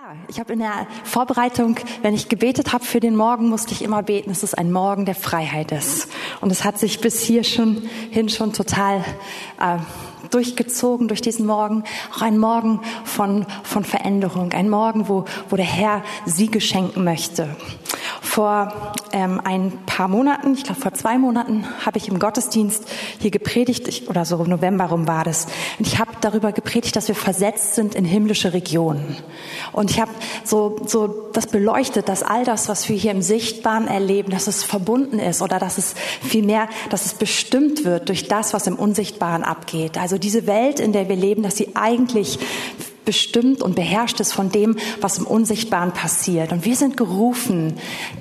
Ja, ich habe in der Vorbereitung, wenn ich gebetet habe für den Morgen, musste ich immer beten, dass es ein Morgen der Freiheit ist. Und es hat sich bis hier schon hin schon total äh, durchgezogen durch diesen Morgen. Auch ein Morgen von, von Veränderung, ein Morgen, wo, wo der Herr Siege schenken möchte. Vor ähm, ein paar Monaten, ich glaube vor zwei Monaten, habe ich im Gottesdienst hier gepredigt, ich, oder so November rum war das. Und ich habe darüber gepredigt, dass wir versetzt sind in himmlische Regionen. Und ich habe so, so das beleuchtet, dass all das, was wir hier im Sichtbaren erleben, dass es verbunden ist oder dass es vielmehr, dass es bestimmt wird durch das, was im Unsichtbaren abgeht. Also diese Welt, in der wir leben, dass sie eigentlich bestimmt und beherrscht ist von dem, was im Unsichtbaren passiert. Und wir sind gerufen,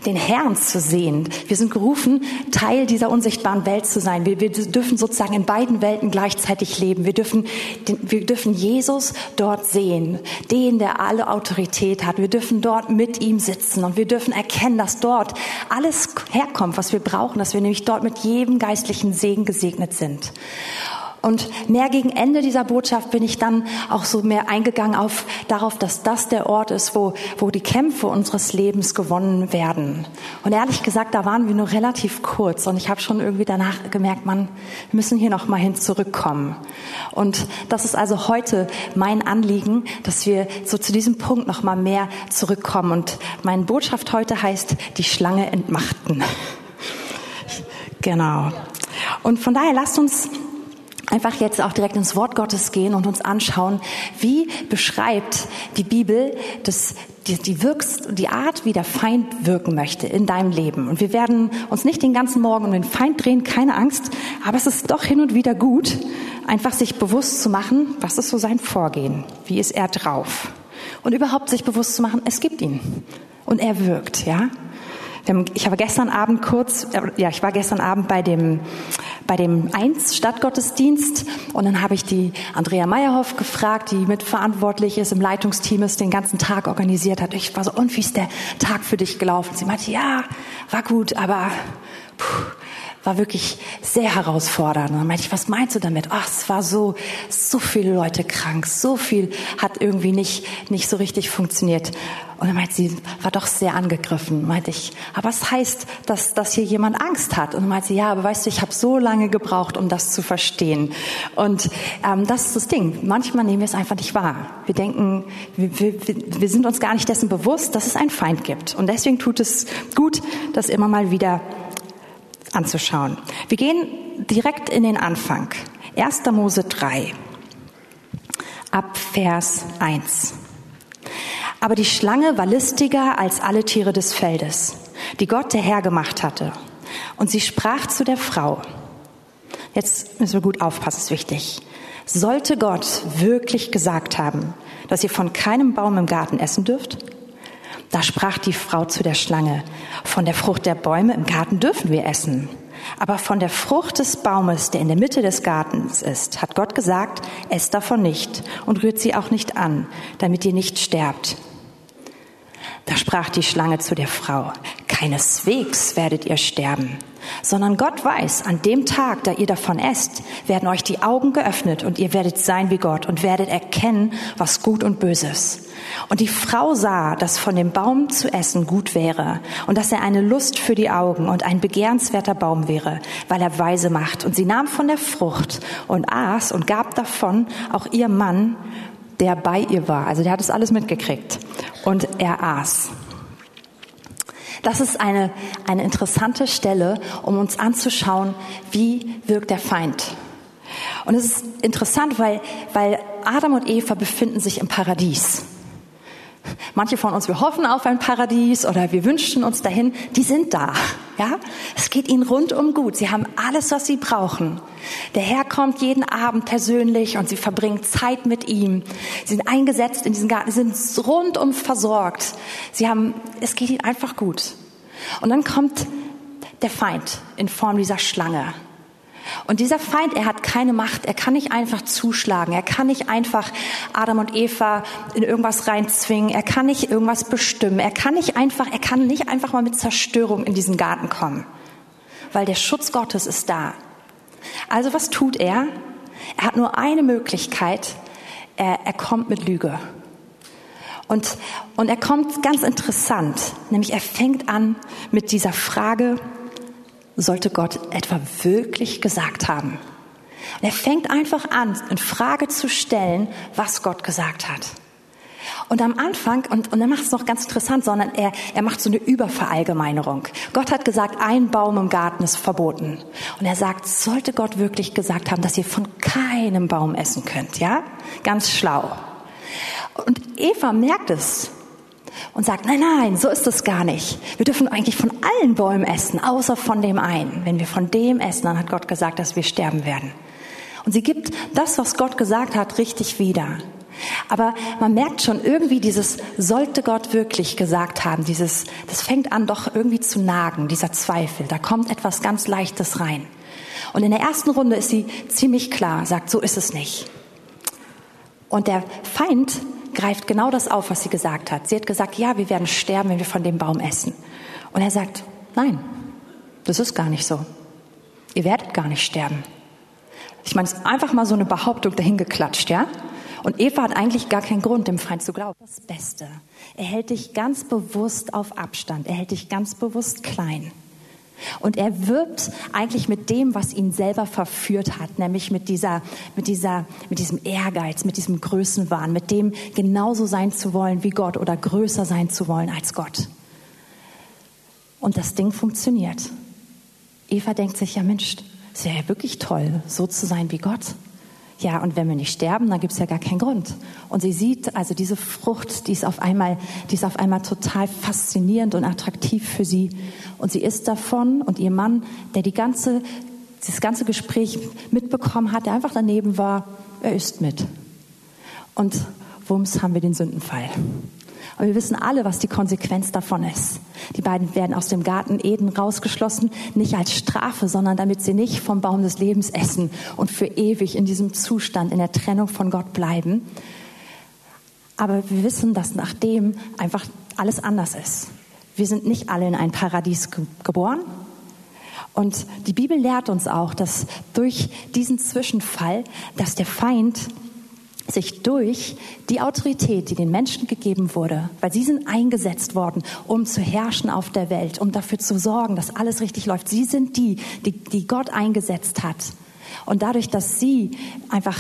den Herrn zu sehen. Wir sind gerufen, Teil dieser unsichtbaren Welt zu sein. Wir, wir dürfen sozusagen in beiden Welten gleichzeitig leben. Wir dürfen, wir dürfen Jesus dort sehen, den, der alle Autorität hat. Wir dürfen dort mit ihm sitzen und wir dürfen erkennen, dass dort alles herkommt, was wir brauchen, dass wir nämlich dort mit jedem geistlichen Segen gesegnet sind. Und mehr gegen Ende dieser Botschaft bin ich dann auch so mehr eingegangen auf, darauf, dass das der Ort ist, wo, wo die Kämpfe unseres Lebens gewonnen werden. Und ehrlich gesagt, da waren wir nur relativ kurz und ich habe schon irgendwie danach gemerkt, man, müssen hier noch mal hin zurückkommen. Und das ist also heute mein Anliegen, dass wir so zu diesem Punkt noch mal mehr zurückkommen. Und meine Botschaft heute heißt, die Schlange entmachten. Genau. Und von daher lasst uns einfach jetzt auch direkt ins Wort Gottes gehen und uns anschauen, wie beschreibt die Bibel das, die, die, wirkst, die Art, wie der Feind wirken möchte in deinem Leben. Und wir werden uns nicht den ganzen Morgen um den Feind drehen, keine Angst, aber es ist doch hin und wieder gut, einfach sich bewusst zu machen, was ist so sein Vorgehen, wie ist er drauf. Und überhaupt sich bewusst zu machen, es gibt ihn und er wirkt, ja. Ich habe gestern Abend kurz, äh, ja, ich war gestern Abend bei dem, bei dem Eins Stadtgottesdienst und dann habe ich die Andrea Meyerhoff gefragt, die mitverantwortlich ist, im Leitungsteam ist, den ganzen Tag organisiert hat. Ich war so, und wie ist der Tag für dich gelaufen? Sie meinte, ja, war gut, aber puh, war wirklich sehr herausfordernd. Und dann meinte ich, was meinst du damit? Ach, es war so, so viele Leute krank, so viel hat irgendwie nicht, nicht so richtig funktioniert. Und dann meinte sie, war doch sehr angegriffen. Meinte ich, aber was heißt, dass, dass hier jemand Angst hat? Und dann meinte sie, ja, aber weißt du, ich habe so lange gebraucht, um das zu verstehen. Und ähm, das ist das Ding. Manchmal nehmen wir es einfach nicht wahr. Wir denken, wir, wir, wir sind uns gar nicht dessen bewusst, dass es einen Feind gibt. Und deswegen tut es gut, das immer mal wieder anzuschauen. Wir gehen direkt in den Anfang. 1. Mose 3 ab Vers 1. Aber die Schlange war listiger als alle Tiere des Feldes, die Gott der Herr gemacht hatte. Und sie sprach zu der Frau. Jetzt müssen wir gut aufpassen, ist wichtig. Sollte Gott wirklich gesagt haben, dass ihr von keinem Baum im Garten essen dürft? Da sprach die Frau zu der Schlange, von der Frucht der Bäume im Garten dürfen wir essen. Aber von der Frucht des Baumes, der in der Mitte des Gartens ist, hat Gott gesagt, esst davon nicht und rührt sie auch nicht an, damit ihr nicht sterbt. Da sprach die Schlange zu der Frau, keineswegs werdet ihr sterben, sondern Gott weiß, an dem Tag, da ihr davon esst, werden euch die Augen geöffnet und ihr werdet sein wie Gott und werdet erkennen, was gut und böse ist. Und die Frau sah, dass von dem Baum zu essen gut wäre und dass er eine Lust für die Augen und ein begehrenswerter Baum wäre, weil er weise macht. Und sie nahm von der Frucht und aß und gab davon auch ihr Mann, der bei ihr war. Also der hat es alles mitgekriegt. Und er aß. Das ist eine, eine interessante Stelle, um uns anzuschauen, wie wirkt der Feind. Und es ist interessant, weil, weil Adam und Eva befinden sich im Paradies. Manche von uns, wir hoffen auf ein Paradies oder wir wünschen uns dahin, die sind da. Ja? Es geht ihnen rundum gut. Sie haben alles, was sie brauchen. Der Herr kommt jeden Abend persönlich und sie verbringen Zeit mit ihm. Sie sind eingesetzt in diesen Garten, sie sind rundum versorgt. Sie haben, es geht ihnen einfach gut. Und dann kommt der Feind in Form dieser Schlange. Und dieser Feind, er hat keine Macht, er kann nicht einfach zuschlagen, er kann nicht einfach Adam und Eva in irgendwas reinzwingen, er kann nicht irgendwas bestimmen, er kann nicht einfach, er kann nicht einfach mal mit Zerstörung in diesen Garten kommen, weil der Schutz Gottes ist da. Also was tut er? Er hat nur eine Möglichkeit, er, er kommt mit Lüge. Und, und er kommt ganz interessant, nämlich er fängt an mit dieser Frage, sollte Gott etwa wirklich gesagt haben? Und er fängt einfach an, in Frage zu stellen, was Gott gesagt hat. Und am Anfang, und, und er macht es noch ganz interessant, sondern er, er macht so eine Überverallgemeinerung. Gott hat gesagt, ein Baum im Garten ist verboten. Und er sagt, sollte Gott wirklich gesagt haben, dass ihr von keinem Baum essen könnt, ja? Ganz schlau. Und Eva merkt es und sagt, nein, nein, so ist es gar nicht. Wir dürfen eigentlich von allen Bäumen essen, außer von dem einen. Wenn wir von dem essen, dann hat Gott gesagt, dass wir sterben werden. Und sie gibt das, was Gott gesagt hat, richtig wieder. Aber man merkt schon irgendwie dieses sollte Gott wirklich gesagt haben, dieses, das fängt an doch irgendwie zu nagen, dieser Zweifel. Da kommt etwas ganz Leichtes rein. Und in der ersten Runde ist sie ziemlich klar, sagt, so ist es nicht. Und der Feind greift genau das auf, was sie gesagt hat. Sie hat gesagt, ja, wir werden sterben, wenn wir von dem Baum essen. Und er sagt, nein, das ist gar nicht so. Ihr werdet gar nicht sterben. Ich meine, es ist einfach mal so eine Behauptung dahingeklatscht, ja? Und Eva hat eigentlich gar keinen Grund, dem Feind zu glauben. Das Beste. Er hält dich ganz bewusst auf Abstand. Er hält dich ganz bewusst klein. Und er wirbt eigentlich mit dem, was ihn selber verführt hat, nämlich mit dieser, mit dieser, mit diesem Ehrgeiz, mit diesem Größenwahn, mit dem genauso sein zu wollen wie Gott oder größer sein zu wollen als Gott. Und das Ding funktioniert. Eva denkt sich, ja Mensch, ist ja wirklich toll, so zu sein wie Gott. Ja, und wenn wir nicht sterben, dann gibt es ja gar keinen Grund. Und sie sieht also diese Frucht, die ist auf einmal, die ist auf einmal total faszinierend und attraktiv für sie. Und sie isst davon und ihr Mann, der die ganze, das ganze Gespräch mitbekommen hat, der einfach daneben war, er isst mit. Und wumms haben wir den Sündenfall. Aber wir wissen alle, was die Konsequenz davon ist. Die beiden werden aus dem Garten Eden rausgeschlossen, nicht als Strafe, sondern damit sie nicht vom Baum des Lebens essen und für ewig in diesem Zustand, in der Trennung von Gott bleiben. Aber wir wissen, dass nachdem einfach alles anders ist. Wir sind nicht alle in ein Paradies geboren. Und die Bibel lehrt uns auch, dass durch diesen Zwischenfall, dass der Feind sich durch die Autorität, die den Menschen gegeben wurde, weil sie sind eingesetzt worden, um zu herrschen auf der Welt, um dafür zu sorgen, dass alles richtig läuft. Sie sind die, die, die Gott eingesetzt hat. Und dadurch, dass sie einfach,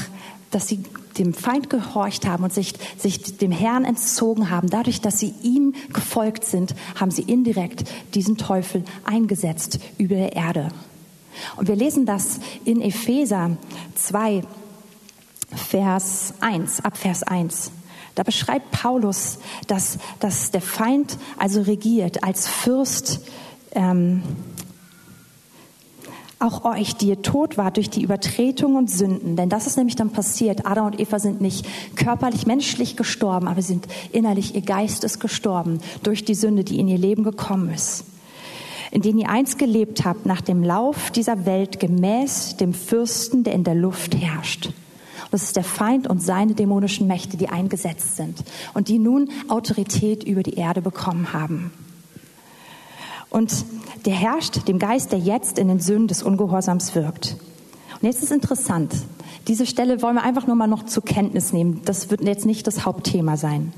dass sie dem Feind gehorcht haben und sich, sich dem Herrn entzogen haben, dadurch, dass sie ihm gefolgt sind, haben sie indirekt diesen Teufel eingesetzt über der Erde. Und wir lesen das in Epheser 2, Vers 1, ab Vers 1. Da beschreibt Paulus, dass, dass der Feind also regiert als Fürst ähm, auch euch, die ihr tot wart durch die Übertretung und Sünden. Denn das ist nämlich dann passiert. Adam und Eva sind nicht körperlich, menschlich gestorben, aber sind innerlich, ihr Geist ist gestorben durch die Sünde, die in ihr Leben gekommen ist. In denen ihr einst gelebt habt nach dem Lauf dieser Welt gemäß dem Fürsten, der in der Luft herrscht das ist der Feind und seine dämonischen Mächte, die eingesetzt sind und die nun Autorität über die Erde bekommen haben. Und der herrscht dem Geist, der jetzt in den Sünden des Ungehorsams wirkt. Und jetzt ist interessant. Diese Stelle wollen wir einfach nur mal noch zur Kenntnis nehmen. Das wird jetzt nicht das Hauptthema sein.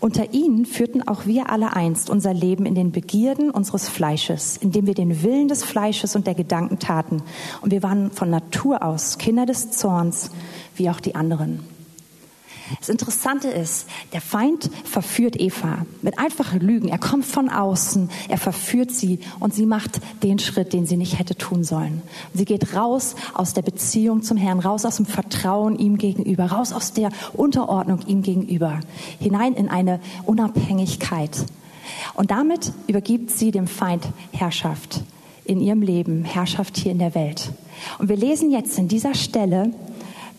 Unter ihnen führten auch wir alle einst unser Leben in den Begierden unseres Fleisches, indem wir den Willen des Fleisches und der Gedanken taten. Und wir waren von Natur aus Kinder des Zorns, wie auch die anderen. Das Interessante ist, der Feind verführt Eva mit einfachen Lügen. Er kommt von außen, er verführt sie und sie macht den Schritt, den sie nicht hätte tun sollen. Sie geht raus aus der Beziehung zum Herrn, raus aus dem Vertrauen ihm gegenüber, raus aus der Unterordnung ihm gegenüber, hinein in eine Unabhängigkeit. Und damit übergibt sie dem Feind Herrschaft in ihrem Leben, Herrschaft hier in der Welt. Und wir lesen jetzt in dieser Stelle,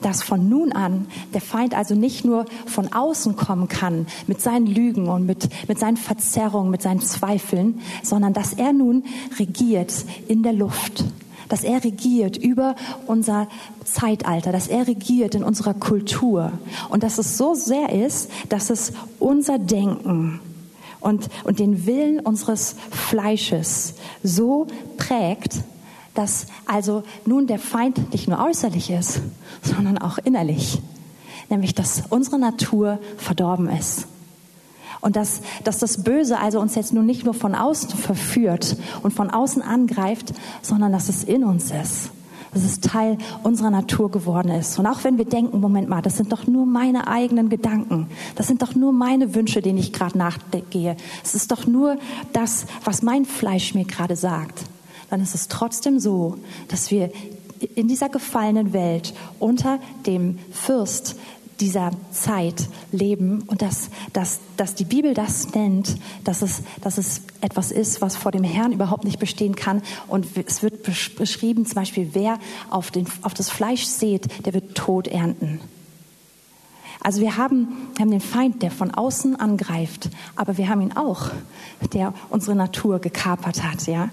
dass von nun an der Feind also nicht nur von außen kommen kann mit seinen Lügen und mit, mit seinen Verzerrungen, mit seinen Zweifeln, sondern dass er nun regiert in der Luft, dass er regiert über unser Zeitalter, dass er regiert in unserer Kultur und dass es so sehr ist, dass es unser Denken und, und den Willen unseres Fleisches so prägt, dass also nun der Feind nicht nur äußerlich ist, sondern auch innerlich. Nämlich, dass unsere Natur verdorben ist. Und dass, dass das Böse also uns jetzt nun nicht nur von außen verführt und von außen angreift, sondern dass es in uns ist. Dass es Teil unserer Natur geworden ist. Und auch wenn wir denken, Moment mal, das sind doch nur meine eigenen Gedanken. Das sind doch nur meine Wünsche, denen ich gerade nachgehe. Es ist doch nur das, was mein Fleisch mir gerade sagt. Dann ist es trotzdem so, dass wir in dieser gefallenen Welt unter dem Fürst dieser Zeit leben und dass, dass, dass die Bibel das nennt, dass es, dass es etwas ist, was vor dem Herrn überhaupt nicht bestehen kann. Und es wird beschrieben, zum Beispiel, wer auf, den, auf das Fleisch sät, der wird Tod ernten. Also wir haben, wir haben den Feind, der von außen angreift, aber wir haben ihn auch, der unsere Natur gekapert hat, ja.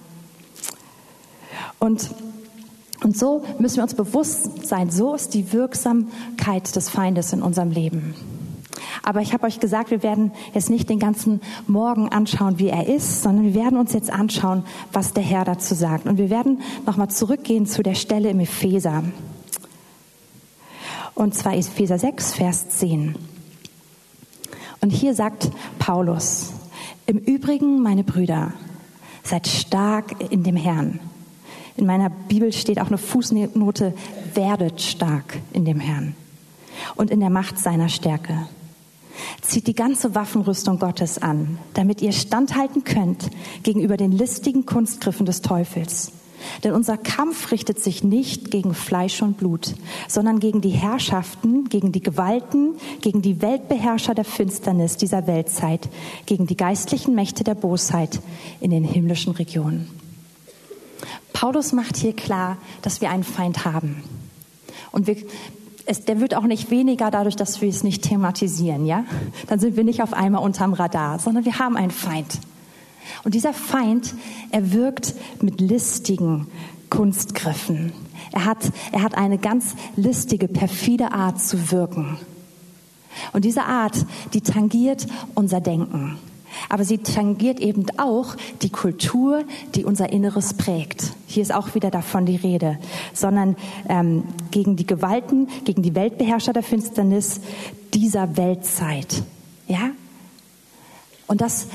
Und und so müssen wir uns bewusst sein, so ist die Wirksamkeit des Feindes in unserem Leben. Aber ich habe euch gesagt, wir werden jetzt nicht den ganzen Morgen anschauen, wie er ist, sondern wir werden uns jetzt anschauen, was der Herr dazu sagt. Und wir werden nochmal zurückgehen zu der Stelle im Epheser. Und zwar Epheser 6, Vers 10. Und hier sagt Paulus, im Übrigen, meine Brüder, seid stark in dem Herrn. In meiner Bibel steht auch eine Fußnote, werdet stark in dem Herrn und in der Macht seiner Stärke. Zieht die ganze Waffenrüstung Gottes an, damit ihr standhalten könnt gegenüber den listigen Kunstgriffen des Teufels. Denn unser Kampf richtet sich nicht gegen Fleisch und Blut, sondern gegen die Herrschaften, gegen die Gewalten, gegen die Weltbeherrscher der Finsternis dieser Weltzeit, gegen die geistlichen Mächte der Bosheit in den himmlischen Regionen. Paulus macht hier klar, dass wir einen Feind haben. Und wir, es, der wird auch nicht weniger dadurch, dass wir es nicht thematisieren, ja? Dann sind wir nicht auf einmal unterm Radar, sondern wir haben einen Feind. Und dieser Feind, er wirkt mit listigen Kunstgriffen. Er hat, er hat eine ganz listige, perfide Art zu wirken. Und diese Art, die tangiert unser Denken. Aber sie tangiert eben auch die Kultur, die unser Inneres prägt. Hier ist auch wieder davon die Rede, sondern ähm, gegen die Gewalten, gegen die Weltbeherrscher der Finsternis dieser Weltzeit. Ja? Und das,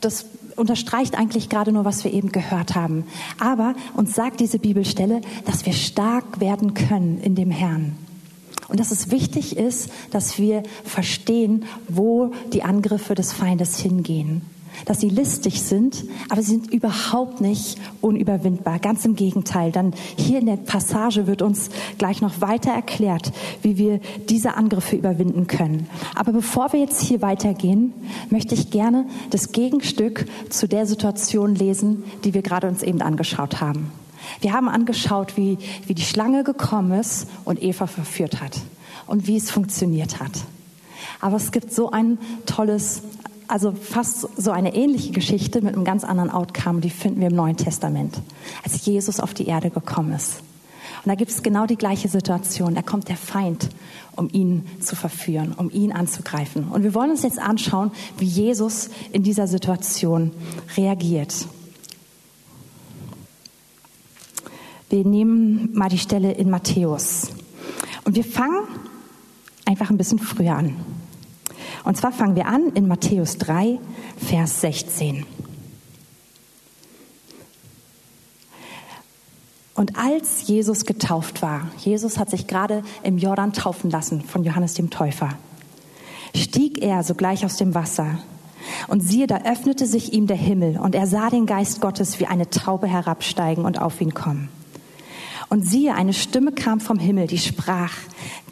das unterstreicht eigentlich gerade nur, was wir eben gehört haben. Aber uns sagt diese Bibelstelle, dass wir stark werden können in dem Herrn. Und dass es wichtig ist, dass wir verstehen, wo die Angriffe des Feindes hingehen. Dass sie listig sind, aber sie sind überhaupt nicht unüberwindbar. Ganz im Gegenteil. Dann hier in der Passage wird uns gleich noch weiter erklärt, wie wir diese Angriffe überwinden können. Aber bevor wir jetzt hier weitergehen, möchte ich gerne das Gegenstück zu der Situation lesen, die wir gerade uns eben angeschaut haben. Wir haben angeschaut, wie, wie die Schlange gekommen ist und Eva verführt hat und wie es funktioniert hat. Aber es gibt so ein tolles, also fast so eine ähnliche Geschichte mit einem ganz anderen Outcome, die finden wir im Neuen Testament, als Jesus auf die Erde gekommen ist. Und da gibt es genau die gleiche Situation. Da kommt der Feind, um ihn zu verführen, um ihn anzugreifen. Und wir wollen uns jetzt anschauen, wie Jesus in dieser Situation reagiert. Wir nehmen mal die Stelle in Matthäus. Und wir fangen einfach ein bisschen früher an. Und zwar fangen wir an in Matthäus 3, Vers 16. Und als Jesus getauft war, Jesus hat sich gerade im Jordan taufen lassen von Johannes dem Täufer, stieg er sogleich aus dem Wasser. Und siehe, da öffnete sich ihm der Himmel und er sah den Geist Gottes wie eine Taube herabsteigen und auf ihn kommen. Und siehe, eine Stimme kam vom Himmel, die sprach,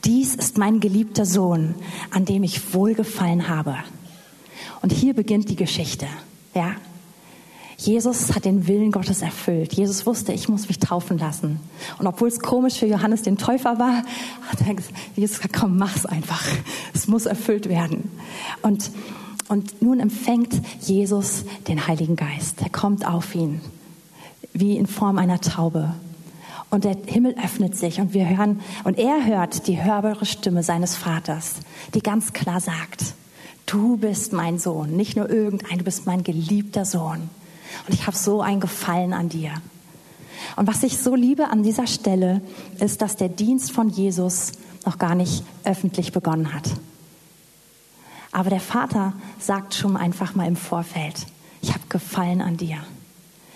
dies ist mein geliebter Sohn, an dem ich wohlgefallen habe. Und hier beginnt die Geschichte, ja. Jesus hat den Willen Gottes erfüllt. Jesus wusste, ich muss mich taufen lassen. Und obwohl es komisch für Johannes den Täufer war, hat er gesagt, Jesus, komm, mach's einfach. Es muss erfüllt werden. Und, und nun empfängt Jesus den Heiligen Geist. Er kommt auf ihn, wie in Form einer Taube. Und der Himmel öffnet sich und wir hören, und er hört die hörbare Stimme seines Vaters, die ganz klar sagt, du bist mein Sohn, nicht nur irgendein, du bist mein geliebter Sohn. Und ich habe so ein Gefallen an dir. Und was ich so liebe an dieser Stelle, ist, dass der Dienst von Jesus noch gar nicht öffentlich begonnen hat. Aber der Vater sagt schon einfach mal im Vorfeld, ich habe Gefallen an dir.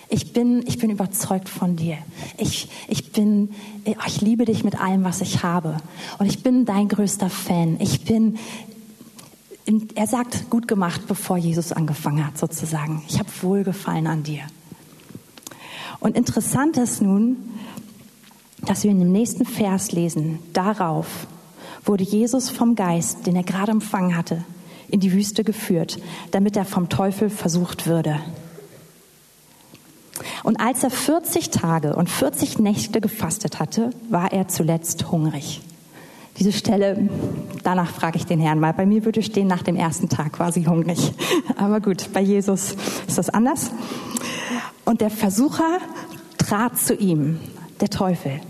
Ich bin, ich bin überzeugt von dir. Ich, ich bin, ich liebe dich mit allem, was ich habe. Und ich bin dein größter Fan. Ich bin, er sagt, gut gemacht, bevor Jesus angefangen hat, sozusagen. Ich habe Wohlgefallen an dir. Und interessant ist nun, dass wir in dem nächsten Vers lesen, darauf wurde Jesus vom Geist, den er gerade empfangen hatte, in die Wüste geführt, damit er vom Teufel versucht würde. Und als er 40 Tage und 40 Nächte gefastet hatte, war er zuletzt hungrig. Diese Stelle, danach frage ich den Herrn mal. Bei mir würde stehen nach dem ersten Tag quasi hungrig. Aber gut, bei Jesus ist das anders. Und der Versucher trat zu ihm, der Teufel,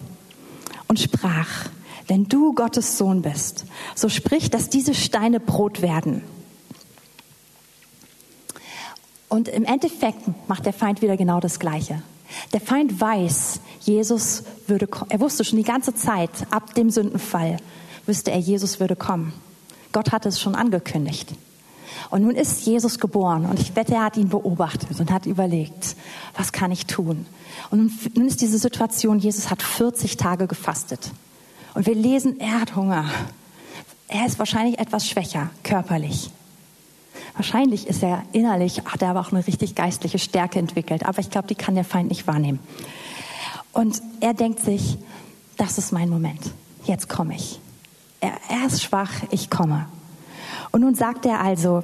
und sprach, wenn du Gottes Sohn bist, so sprich, dass diese Steine Brot werden. Und im Endeffekt macht der Feind wieder genau das Gleiche. Der Feind weiß, Jesus würde kommen. Er wusste schon die ganze Zeit, ab dem Sündenfall, wüsste er, Jesus würde kommen. Gott hatte es schon angekündigt. Und nun ist Jesus geboren und ich wette, er hat ihn beobachtet und hat überlegt, was kann ich tun? Und nun ist diese Situation, Jesus hat 40 Tage gefastet. Und wir lesen, er hat Hunger. Er ist wahrscheinlich etwas schwächer, körperlich. Wahrscheinlich ist er innerlich, hat er aber auch eine richtig geistliche Stärke entwickelt. Aber ich glaube, die kann der Feind nicht wahrnehmen. Und er denkt sich, das ist mein Moment. Jetzt komme ich. Er, er ist schwach, ich komme. Und nun sagt er also,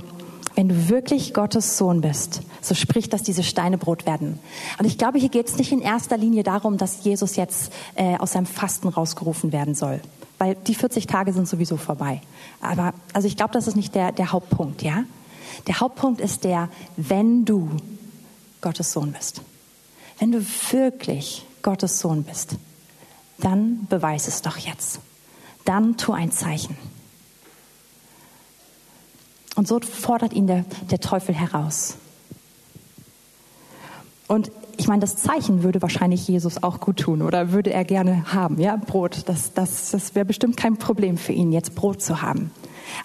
wenn du wirklich Gottes Sohn bist, so sprich, dass diese Steine Brot werden. Und ich glaube, hier geht es nicht in erster Linie darum, dass Jesus jetzt äh, aus seinem Fasten rausgerufen werden soll. Weil die 40 Tage sind sowieso vorbei. Aber also ich glaube, das ist nicht der, der Hauptpunkt, ja? Der Hauptpunkt ist der, wenn du Gottes Sohn bist. Wenn du wirklich Gottes Sohn bist, dann beweis es doch jetzt. Dann tu ein Zeichen. Und so fordert ihn der, der Teufel heraus. Und ich meine, das Zeichen würde wahrscheinlich Jesus auch gut tun oder würde er gerne haben, ja, Brot. Das, das, das wäre bestimmt kein Problem für ihn, jetzt Brot zu haben.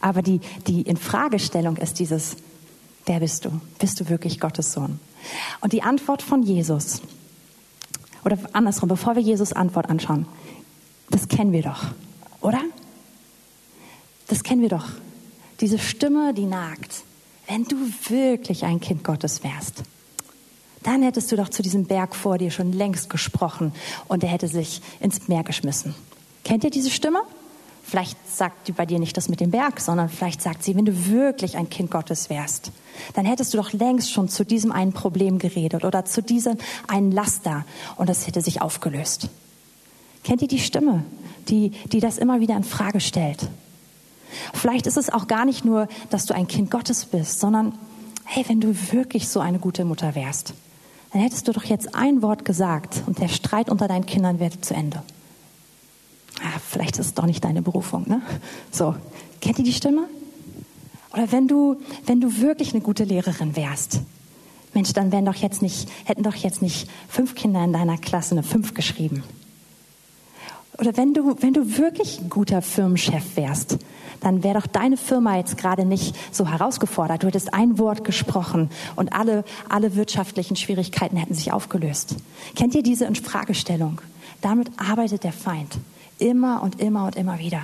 Aber die, die Infragestellung ist dieses, wer bist du? Bist du wirklich Gottes Sohn? Und die Antwort von Jesus, oder andersrum, bevor wir Jesus Antwort anschauen, das kennen wir doch, oder? Das kennen wir doch. Diese Stimme, die nagt. Wenn du wirklich ein Kind Gottes wärst, dann hättest du doch zu diesem Berg vor dir schon längst gesprochen und er hätte sich ins Meer geschmissen. Kennt ihr diese Stimme? Vielleicht sagt die bei dir nicht das mit dem Berg, sondern vielleicht sagt sie, wenn du wirklich ein Kind Gottes wärst, dann hättest du doch längst schon zu diesem einen Problem geredet oder zu diesem einen Laster und das hätte sich aufgelöst. Kennt ihr die Stimme, die, die das immer wieder in Frage stellt? Vielleicht ist es auch gar nicht nur, dass du ein Kind Gottes bist, sondern hey, wenn du wirklich so eine gute Mutter wärst, dann hättest du doch jetzt ein Wort gesagt und der Streit unter deinen Kindern wäre zu Ende. Vielleicht ist es doch nicht deine Berufung, ne? So, kennt ihr die Stimme? Oder wenn du, wenn du wirklich eine gute Lehrerin wärst, Mensch, dann wären doch jetzt nicht, hätten doch jetzt nicht fünf Kinder in deiner Klasse eine fünf geschrieben. Oder wenn du, wenn du wirklich ein guter Firmenchef wärst, dann wäre doch deine Firma jetzt gerade nicht so herausgefordert. Du hättest ein Wort gesprochen und alle, alle wirtschaftlichen Schwierigkeiten hätten sich aufgelöst. Kennt ihr diese Infragestellung? Damit arbeitet der Feind immer und immer und immer wieder.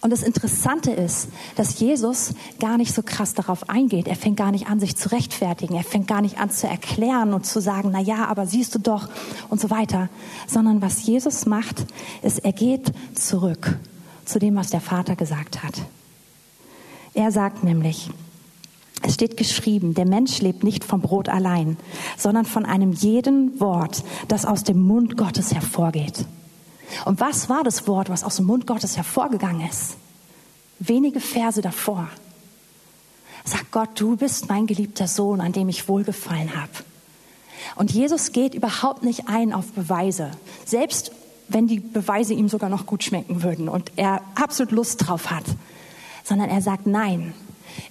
Und das Interessante ist, dass Jesus gar nicht so krass darauf eingeht. Er fängt gar nicht an, sich zu rechtfertigen. Er fängt gar nicht an zu erklären und zu sagen, na ja, aber siehst du doch und so weiter. Sondern was Jesus macht, ist, er geht zurück zu dem, was der Vater gesagt hat. Er sagt nämlich, es steht geschrieben, der Mensch lebt nicht vom Brot allein, sondern von einem jeden Wort, das aus dem Mund Gottes hervorgeht. Und was war das Wort, was aus dem Mund Gottes hervorgegangen ist? Wenige Verse davor. Sagt Gott, du bist mein geliebter Sohn, an dem ich wohlgefallen habe. Und Jesus geht überhaupt nicht ein auf Beweise. Selbst wenn die Beweise ihm sogar noch gut schmecken würden und er absolut Lust drauf hat, sondern er sagt, nein,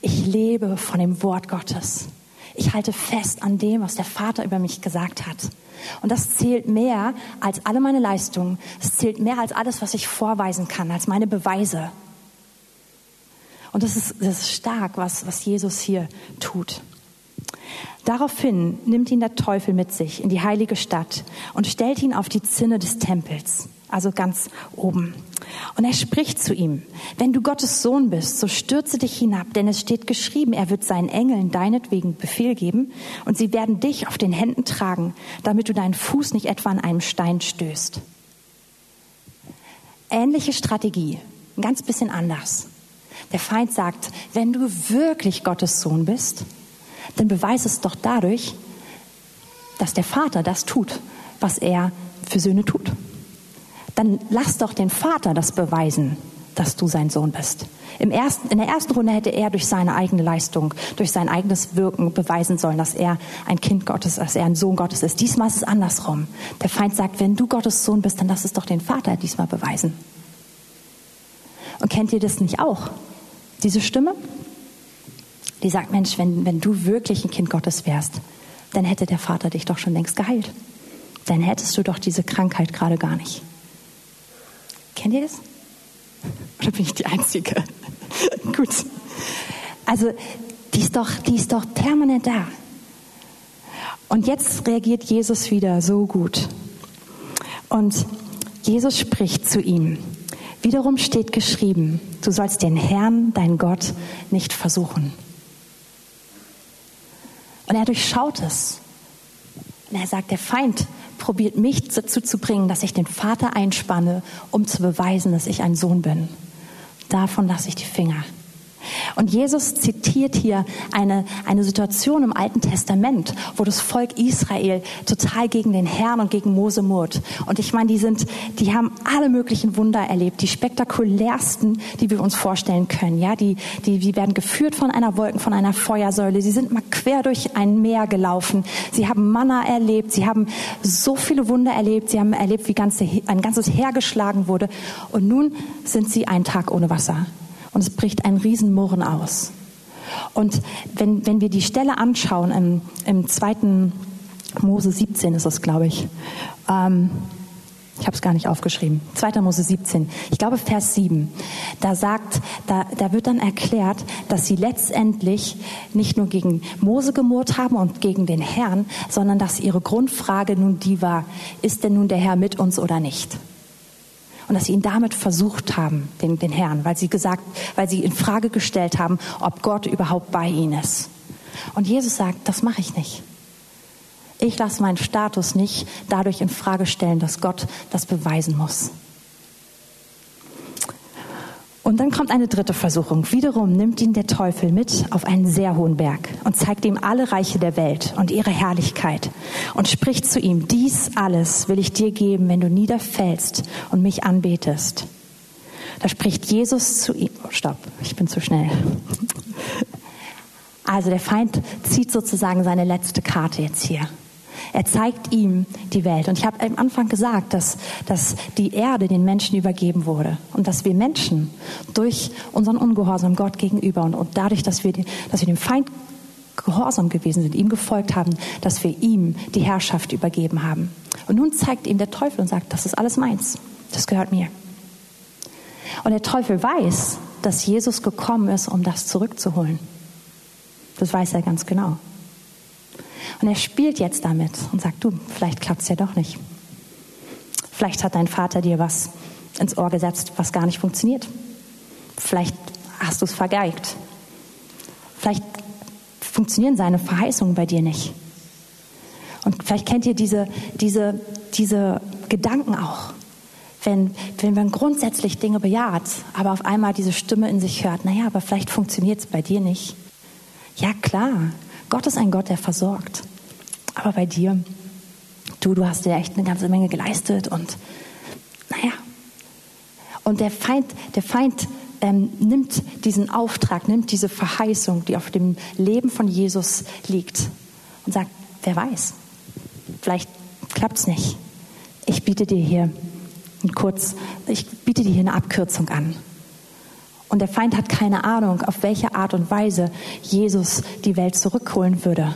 ich lebe von dem Wort Gottes. Ich halte fest an dem, was der Vater über mich gesagt hat. Und das zählt mehr als alle meine Leistungen. Es zählt mehr als alles, was ich vorweisen kann, als meine Beweise. Und das ist, das ist stark, was, was Jesus hier tut. Daraufhin nimmt ihn der Teufel mit sich in die heilige Stadt und stellt ihn auf die Zinne des Tempels, also ganz oben. Und er spricht zu ihm, wenn du Gottes Sohn bist, so stürze dich hinab, denn es steht geschrieben, er wird seinen Engeln deinetwegen Befehl geben und sie werden dich auf den Händen tragen, damit du deinen Fuß nicht etwa an einem Stein stößt. Ähnliche Strategie, ein ganz bisschen anders. Der Feind sagt, wenn du wirklich Gottes Sohn bist, dann beweis es doch dadurch, dass der Vater das tut, was er für Söhne tut dann lass doch den Vater das beweisen, dass du sein Sohn bist. Im ersten, in der ersten Runde hätte er durch seine eigene Leistung, durch sein eigenes Wirken beweisen sollen, dass er ein Kind Gottes, dass er ein Sohn Gottes ist. Diesmal ist es andersrum. Der Feind sagt, wenn du Gottes Sohn bist, dann lass es doch den Vater diesmal beweisen. Und kennt ihr das nicht auch? Diese Stimme? Die sagt, Mensch, wenn, wenn du wirklich ein Kind Gottes wärst, dann hätte der Vater dich doch schon längst geheilt. Dann hättest du doch diese Krankheit gerade gar nicht. Kennt ihr das? Oder bin ich die Einzige? Gut. Also, die ist, doch, die ist doch permanent da. Und jetzt reagiert Jesus wieder so gut. Und Jesus spricht zu ihm. Wiederum steht geschrieben, du sollst den Herrn, dein Gott, nicht versuchen. Und er durchschaut es. Und er sagt, der Feind probiert mich dazu zu bringen, dass ich den Vater einspanne, um zu beweisen, dass ich ein Sohn bin. Davon lasse ich die Finger. Und Jesus zitiert hier eine, eine Situation im Alten Testament, wo das Volk Israel total gegen den Herrn und gegen Mose murrt. Und ich meine, die sind, die haben alle möglichen Wunder erlebt, die spektakulärsten, die wir uns vorstellen können. Ja, die, die, die werden geführt von einer Wolken, von einer Feuersäule. Sie sind mal quer durch ein Meer gelaufen. Sie haben Manna erlebt. Sie haben so viele Wunder erlebt. Sie haben erlebt, wie ganze, ein ganzes Heer geschlagen wurde. Und nun sind sie einen Tag ohne Wasser und es bricht ein Riesenmurren aus. Und wenn, wenn wir die Stelle anschauen, im, im zweiten Mose 17 ist es, glaube ich, ähm, ich habe es gar nicht aufgeschrieben, 2. Mose 17, ich glaube Vers 7, da sagt, da, da wird dann erklärt, dass sie letztendlich nicht nur gegen Mose gemurrt haben und gegen den Herrn, sondern dass ihre Grundfrage nun die war, ist denn nun der Herr mit uns oder nicht? Und dass sie ihn damit versucht haben, den, den Herrn, weil sie gesagt, weil sie in Frage gestellt haben, ob Gott überhaupt bei ihnen ist. Und Jesus sagt, das mache ich nicht. Ich lasse meinen Status nicht dadurch in Frage stellen, dass Gott das beweisen muss. Und dann kommt eine dritte Versuchung. Wiederum nimmt ihn der Teufel mit auf einen sehr hohen Berg und zeigt ihm alle Reiche der Welt und ihre Herrlichkeit und spricht zu ihm, dies alles will ich dir geben, wenn du niederfällst und mich anbetest. Da spricht Jesus zu ihm, oh, stopp, ich bin zu schnell. Also der Feind zieht sozusagen seine letzte Karte jetzt hier. Er zeigt ihm die Welt. Und ich habe am Anfang gesagt, dass, dass die Erde den Menschen übergeben wurde und dass wir Menschen durch unseren Ungehorsam Gott gegenüber und, und dadurch, dass wir, dass wir dem Feind gehorsam gewesen sind, ihm gefolgt haben, dass wir ihm die Herrschaft übergeben haben. Und nun zeigt ihm der Teufel und sagt, das ist alles meins, das gehört mir. Und der Teufel weiß, dass Jesus gekommen ist, um das zurückzuholen. Das weiß er ganz genau. Und er spielt jetzt damit und sagt, du, vielleicht klappt es ja doch nicht. Vielleicht hat dein Vater dir was ins Ohr gesetzt, was gar nicht funktioniert. Vielleicht hast du es vergeigt. Vielleicht funktionieren seine Verheißungen bei dir nicht. Und vielleicht kennt ihr diese, diese, diese Gedanken auch. Wenn, wenn man grundsätzlich Dinge bejaht, aber auf einmal diese Stimme in sich hört, naja, aber vielleicht funktioniert es bei dir nicht. Ja, klar, Gott ist ein Gott, der versorgt. Aber bei dir, du, du hast dir echt eine ganze Menge geleistet und naja. Und der Feind, der Feind ähm, nimmt diesen Auftrag, nimmt diese Verheißung, die auf dem Leben von Jesus liegt und sagt, wer weiß, vielleicht klappt es nicht. Ich biete dir hier kurz, ich biete dir hier eine Abkürzung an. Und der Feind hat keine Ahnung, auf welche Art und Weise Jesus die Welt zurückholen würde.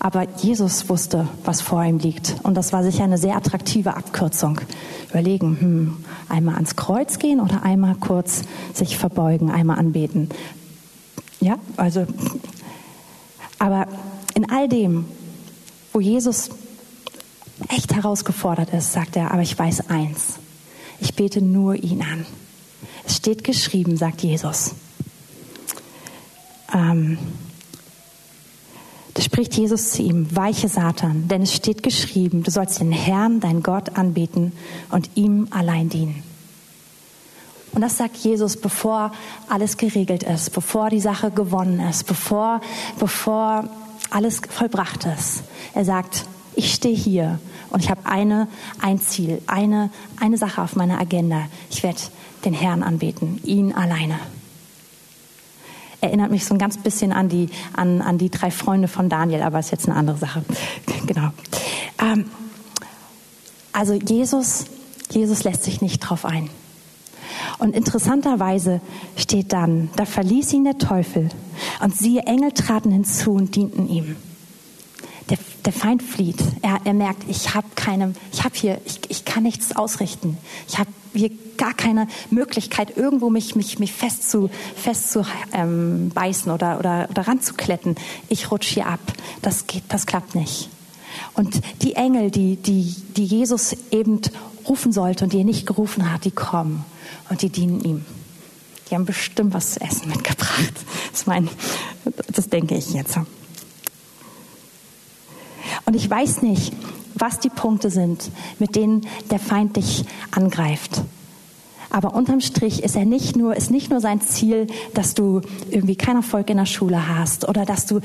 Aber Jesus wusste, was vor ihm liegt. Und das war sicher eine sehr attraktive Abkürzung. Überlegen, hm, einmal ans Kreuz gehen oder einmal kurz sich verbeugen, einmal anbeten. Ja, also, aber in all dem, wo Jesus echt herausgefordert ist, sagt er, aber ich weiß eins, ich bete nur ihn an. Es steht geschrieben, sagt Jesus. Ähm, da spricht Jesus zu ihm, weiche Satan, denn es steht geschrieben, du sollst den Herrn, dein Gott, anbeten und ihm allein dienen. Und das sagt Jesus, bevor alles geregelt ist, bevor die Sache gewonnen ist, bevor, bevor alles vollbracht ist. Er sagt, ich stehe hier und ich habe eine, ein Ziel, eine, eine Sache auf meiner Agenda. Ich werde den Herrn anbeten, ihn alleine. Erinnert mich so ein ganz bisschen an die, an, an die drei Freunde von Daniel, aber ist jetzt eine andere Sache. genau. Ähm, also Jesus, Jesus lässt sich nicht drauf ein. Und interessanterweise steht dann, da verließ ihn der Teufel und siehe, Engel traten hinzu und dienten ihm. Der, der Feind flieht. Er, er merkt, ich habe keine, ich habe hier, ich, ich kann nichts ausrichten. Ich habe hier gar keine Möglichkeit, irgendwo mich, mich, mich fest fest zu ähm, oder, oder, oder ranzukletten. Ich rutsche hier ab. Das geht, das klappt nicht. Und die Engel, die, die, die Jesus eben rufen sollte und die er nicht gerufen hat, die kommen und die dienen ihm. Die haben bestimmt was zu essen mitgebracht. Das, mein, das denke ich jetzt. Und ich weiß nicht, was die Punkte sind, mit denen der Feind dich angreift. Aber unterm Strich ist er nicht nur, ist nicht nur sein Ziel, dass du irgendwie keinen Erfolg in der Schule hast oder dass du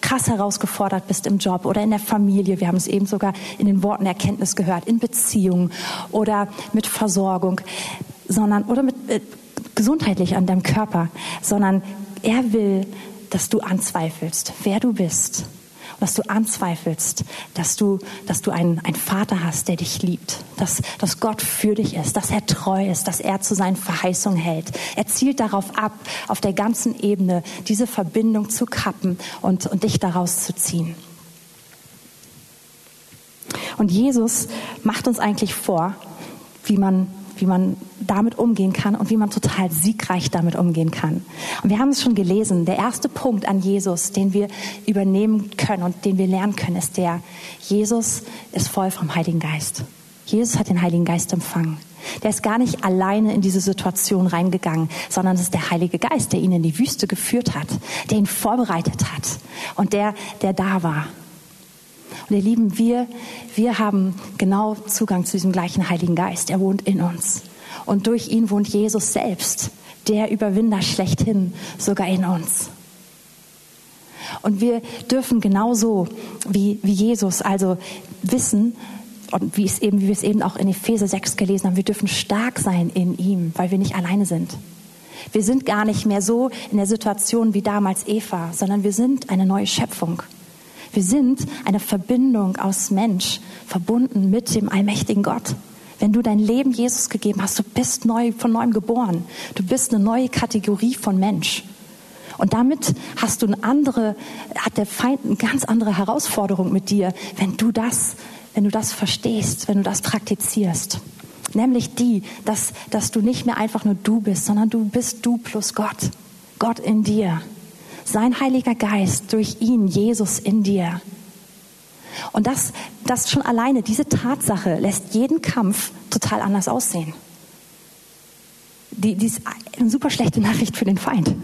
krass herausgefordert bist im Job oder in der Familie. Wir haben es eben sogar in den Worten Erkenntnis gehört, in Beziehungen oder mit Versorgung, sondern, oder mit, äh, gesundheitlich an deinem Körper, sondern er will, dass du anzweifelst, wer du bist dass du anzweifelst, dass du, dass du einen, einen Vater hast, der dich liebt, dass, dass Gott für dich ist, dass er treu ist, dass er zu seinen Verheißungen hält. Er zielt darauf ab, auf der ganzen Ebene diese Verbindung zu kappen und, und dich daraus zu ziehen. Und Jesus macht uns eigentlich vor, wie man wie man damit umgehen kann und wie man total siegreich damit umgehen kann. Und wir haben es schon gelesen. Der erste Punkt an Jesus, den wir übernehmen können und den wir lernen können, ist der, Jesus ist voll vom Heiligen Geist. Jesus hat den Heiligen Geist empfangen. Der ist gar nicht alleine in diese Situation reingegangen, sondern es ist der Heilige Geist, der ihn in die Wüste geführt hat, der ihn vorbereitet hat und der, der da war. Und ihr Lieben, wir, wir haben genau Zugang zu diesem gleichen Heiligen Geist. Er wohnt in uns. Und durch ihn wohnt Jesus selbst, der Überwinder schlechthin, sogar in uns. Und wir dürfen genauso wie, wie Jesus also wissen, und wie, es eben, wie wir es eben auch in Epheser 6 gelesen haben, wir dürfen stark sein in ihm, weil wir nicht alleine sind. Wir sind gar nicht mehr so in der Situation wie damals Eva, sondern wir sind eine neue Schöpfung. Wir sind eine Verbindung aus Mensch, verbunden mit dem allmächtigen Gott. Wenn du dein Leben Jesus gegeben hast, du bist neu, von neuem geboren. Du bist eine neue Kategorie von Mensch. Und damit hast du eine andere, hat der Feind eine ganz andere Herausforderung mit dir, wenn du das, wenn du das verstehst, wenn du das praktizierst. Nämlich die, dass, dass du nicht mehr einfach nur du bist, sondern du bist du plus Gott. Gott in dir sein Heiliger Geist durch ihn, Jesus in dir. Und das, das schon alleine, diese Tatsache lässt jeden Kampf total anders aussehen. Die, die ist eine super schlechte Nachricht für den Feind.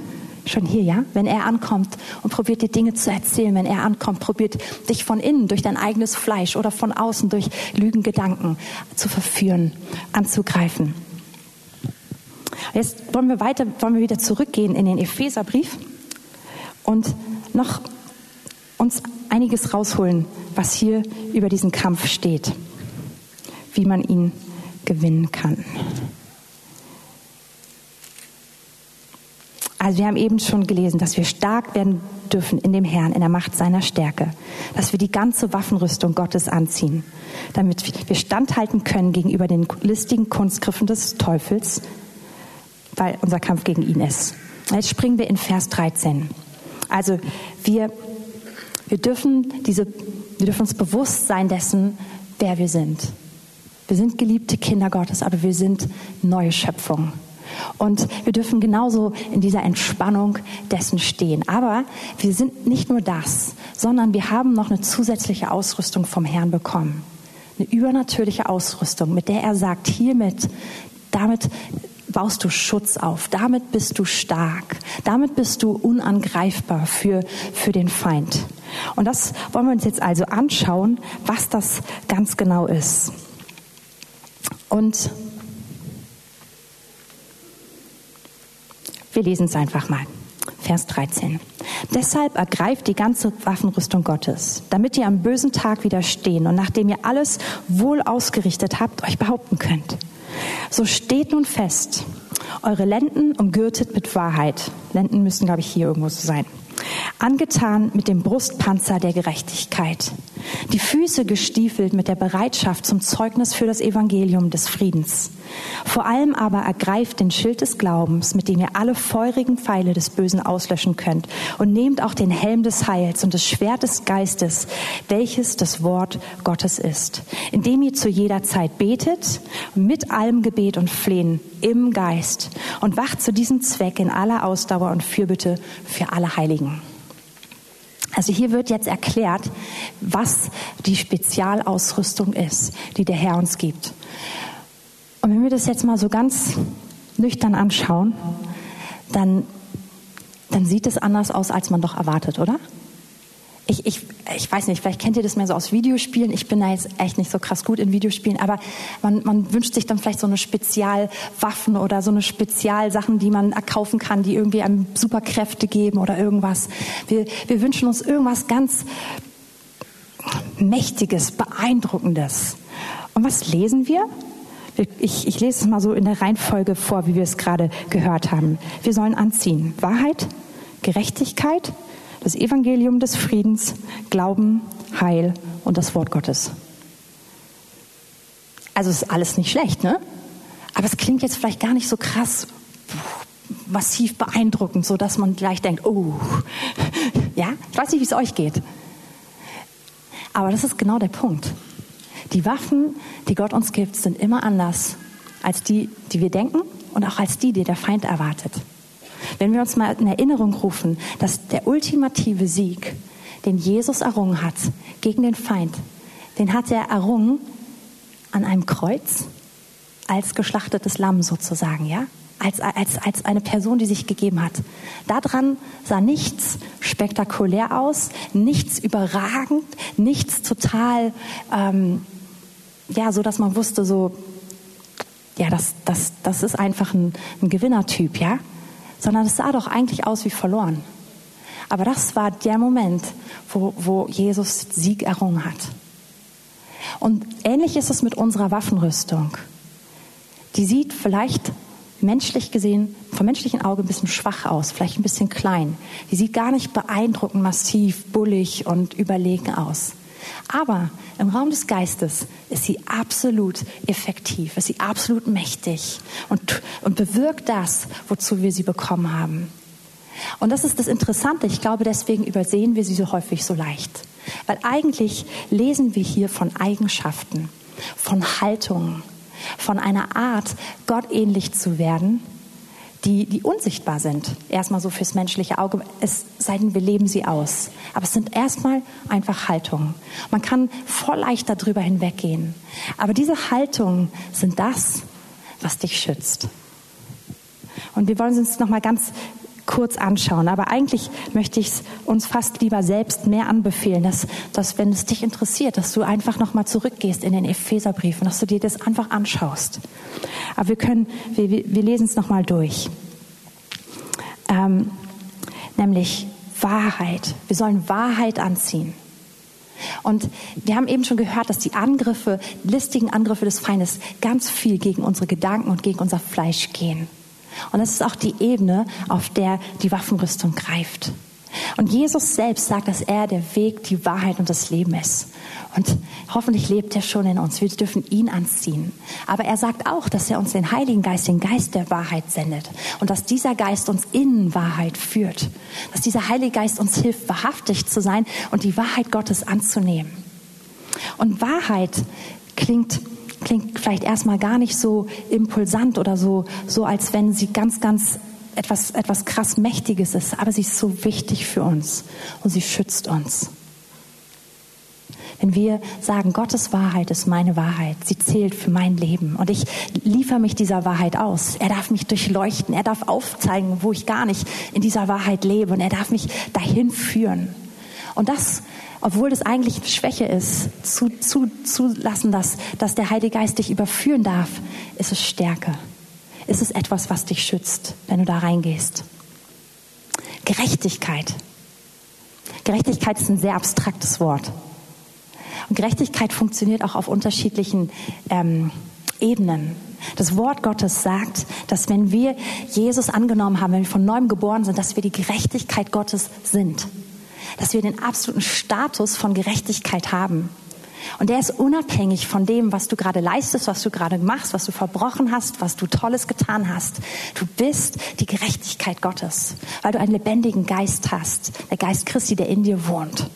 Schon hier, ja? Wenn er ankommt und probiert dir Dinge zu erzählen, wenn er ankommt, probiert dich von innen durch dein eigenes Fleisch oder von außen durch Lügengedanken zu verführen, anzugreifen. Jetzt wollen wir weiter, wollen wir wieder zurückgehen in den Epheserbrief und noch uns einiges rausholen, was hier über diesen Kampf steht, wie man ihn gewinnen kann. Also wir haben eben schon gelesen, dass wir stark werden dürfen in dem Herrn, in der Macht seiner Stärke, dass wir die ganze Waffenrüstung Gottes anziehen, damit wir standhalten können gegenüber den listigen Kunstgriffen des Teufels, weil unser Kampf gegen ihn ist. Jetzt springen wir in Vers 13. Also wir, Wir dürfen, diese, wir dürfen uns bewusst sein dessen, wer wir sind. Wir sind geliebte Kinder Gottes, aber wir sind neue Schöpfungen. Und wir dürfen genauso in dieser Entspannung dessen stehen. Aber wir sind nicht nur das, sondern wir haben noch eine zusätzliche Ausrüstung vom Herrn bekommen. Eine übernatürliche Ausrüstung, mit der er sagt, hiermit, damit baust du Schutz auf, damit bist du stark, damit bist du unangreifbar für, für den Feind. Und das wollen wir uns jetzt also anschauen, was das ganz genau ist. Und Wir lesen es einfach mal. Vers 13. Deshalb ergreift die ganze Waffenrüstung Gottes, damit ihr am bösen Tag widerstehen und nachdem ihr alles wohl ausgerichtet habt, euch behaupten könnt. So steht nun fest, eure Lenden umgürtet mit Wahrheit. Lenden müssen, glaube ich, hier irgendwo so sein angetan mit dem Brustpanzer der Gerechtigkeit, die Füße gestiefelt mit der Bereitschaft zum Zeugnis für das Evangelium des Friedens. Vor allem aber ergreift den Schild des Glaubens, mit dem ihr alle feurigen Pfeile des Bösen auslöschen könnt, und nehmt auch den Helm des Heils und das Schwert des Geistes, welches das Wort Gottes ist, indem ihr zu jeder Zeit betet, mit allem Gebet und Flehen im Geist und wacht zu diesem Zweck in aller Ausdauer und Fürbitte für alle Heiligen. Also hier wird jetzt erklärt, was die Spezialausrüstung ist, die der Herr uns gibt. Und wenn wir das jetzt mal so ganz nüchtern anschauen, dann, dann sieht es anders aus, als man doch erwartet, oder? Ich, ich, ich weiß nicht, vielleicht kennt ihr das mehr so aus Videospielen. Ich bin da jetzt echt nicht so krass gut in Videospielen, aber man, man wünscht sich dann vielleicht so eine Spezialwaffen oder so eine Spezialsachen, die man erkaufen kann, die irgendwie einem Superkräfte geben oder irgendwas. Wir, wir wünschen uns irgendwas ganz Mächtiges, Beeindruckendes. Und was lesen wir? Ich, ich lese es mal so in der Reihenfolge vor, wie wir es gerade gehört haben. Wir sollen anziehen Wahrheit, Gerechtigkeit, das Evangelium des Friedens, Glauben, Heil und das Wort Gottes. Also ist alles nicht schlecht, ne? Aber es klingt jetzt vielleicht gar nicht so krass massiv beeindruckend, so dass man gleich denkt, oh, ja, ich weiß nicht, wie es euch geht. Aber das ist genau der Punkt. Die Waffen, die Gott uns gibt, sind immer anders als die, die wir denken und auch als die, die der Feind erwartet. Wenn wir uns mal in Erinnerung rufen, dass der ultimative Sieg, den Jesus errungen hat gegen den Feind, den hat er errungen an einem Kreuz als geschlachtetes Lamm sozusagen, ja? Als, als, als eine Person, die sich gegeben hat. Daran sah nichts spektakulär aus, nichts überragend, nichts total, ähm, ja, so dass man wusste, so, ja, das, das, das ist einfach ein, ein Gewinnertyp, ja? Sondern es sah doch eigentlich aus wie verloren. Aber das war der Moment, wo, wo Jesus Sieg errungen hat. Und ähnlich ist es mit unserer Waffenrüstung. Die sieht vielleicht menschlich gesehen, vom menschlichen Auge ein bisschen schwach aus, vielleicht ein bisschen klein. Die sieht gar nicht beeindruckend, massiv, bullig und überlegen aus. Aber im Raum des Geistes ist sie absolut effektiv, ist sie absolut mächtig und, und bewirkt das, wozu wir sie bekommen haben. Und das ist das Interessante. Ich glaube, deswegen übersehen wir sie so häufig so leicht. Weil eigentlich lesen wir hier von Eigenschaften, von Haltungen, von einer Art, Gott ähnlich zu werden, die, die unsichtbar sind. Erstmal so fürs menschliche Auge, es sei denn, wir leben sie aus. Aber es sind erstmal einfach Haltungen. Man kann voll leicht darüber hinweggehen. Aber diese Haltungen sind das, was dich schützt. Und wir wollen uns noch mal ganz kurz anschauen. Aber eigentlich möchte ich es uns fast lieber selbst mehr anbefehlen, dass, dass wenn es dich interessiert, dass du einfach noch mal zurückgehst in den Epheserbrief und dass du dir das einfach anschaust. Aber wir können, wir, wir lesen es noch mal durch. Ähm, nämlich Wahrheit. Wir sollen Wahrheit anziehen. Und wir haben eben schon gehört, dass die Angriffe, listigen Angriffe des Feindes ganz viel gegen unsere Gedanken und gegen unser Fleisch gehen. Und das ist auch die Ebene, auf der die Waffenrüstung greift. Und Jesus selbst sagt, dass er der Weg, die Wahrheit und das Leben ist. Und hoffentlich lebt er schon in uns. Wir dürfen ihn anziehen. Aber er sagt auch, dass er uns den Heiligen Geist, den Geist der Wahrheit sendet. Und dass dieser Geist uns in Wahrheit führt. Dass dieser Heilige Geist uns hilft, wahrhaftig zu sein und die Wahrheit Gottes anzunehmen. Und Wahrheit klingt klingt vielleicht erstmal gar nicht so impulsant oder so, so als wenn sie ganz, ganz etwas, etwas krass Mächtiges ist, aber sie ist so wichtig für uns und sie schützt uns. Wenn wir sagen, Gottes Wahrheit ist meine Wahrheit, sie zählt für mein Leben und ich liefere mich dieser Wahrheit aus. Er darf mich durchleuchten, er darf aufzeigen, wo ich gar nicht in dieser Wahrheit lebe und er darf mich dahin führen. Und das, obwohl das eigentlich eine Schwäche ist, zu, zu, dass, dass der Heilige Geist dich überführen darf, ist es Stärke ist es etwas, was dich schützt, wenn du da reingehst. Gerechtigkeit. Gerechtigkeit ist ein sehr abstraktes Wort. Und Gerechtigkeit funktioniert auch auf unterschiedlichen ähm, Ebenen. Das Wort Gottes sagt, dass wenn wir Jesus angenommen haben, wenn wir von neuem geboren sind, dass wir die Gerechtigkeit Gottes sind. Dass wir den absoluten Status von Gerechtigkeit haben. Und der ist unabhängig von dem, was du gerade leistest, was du gerade machst, was du verbrochen hast, was du Tolles getan hast. Du bist die Gerechtigkeit Gottes, weil du einen lebendigen Geist hast, der Geist Christi, der in dir wohnt.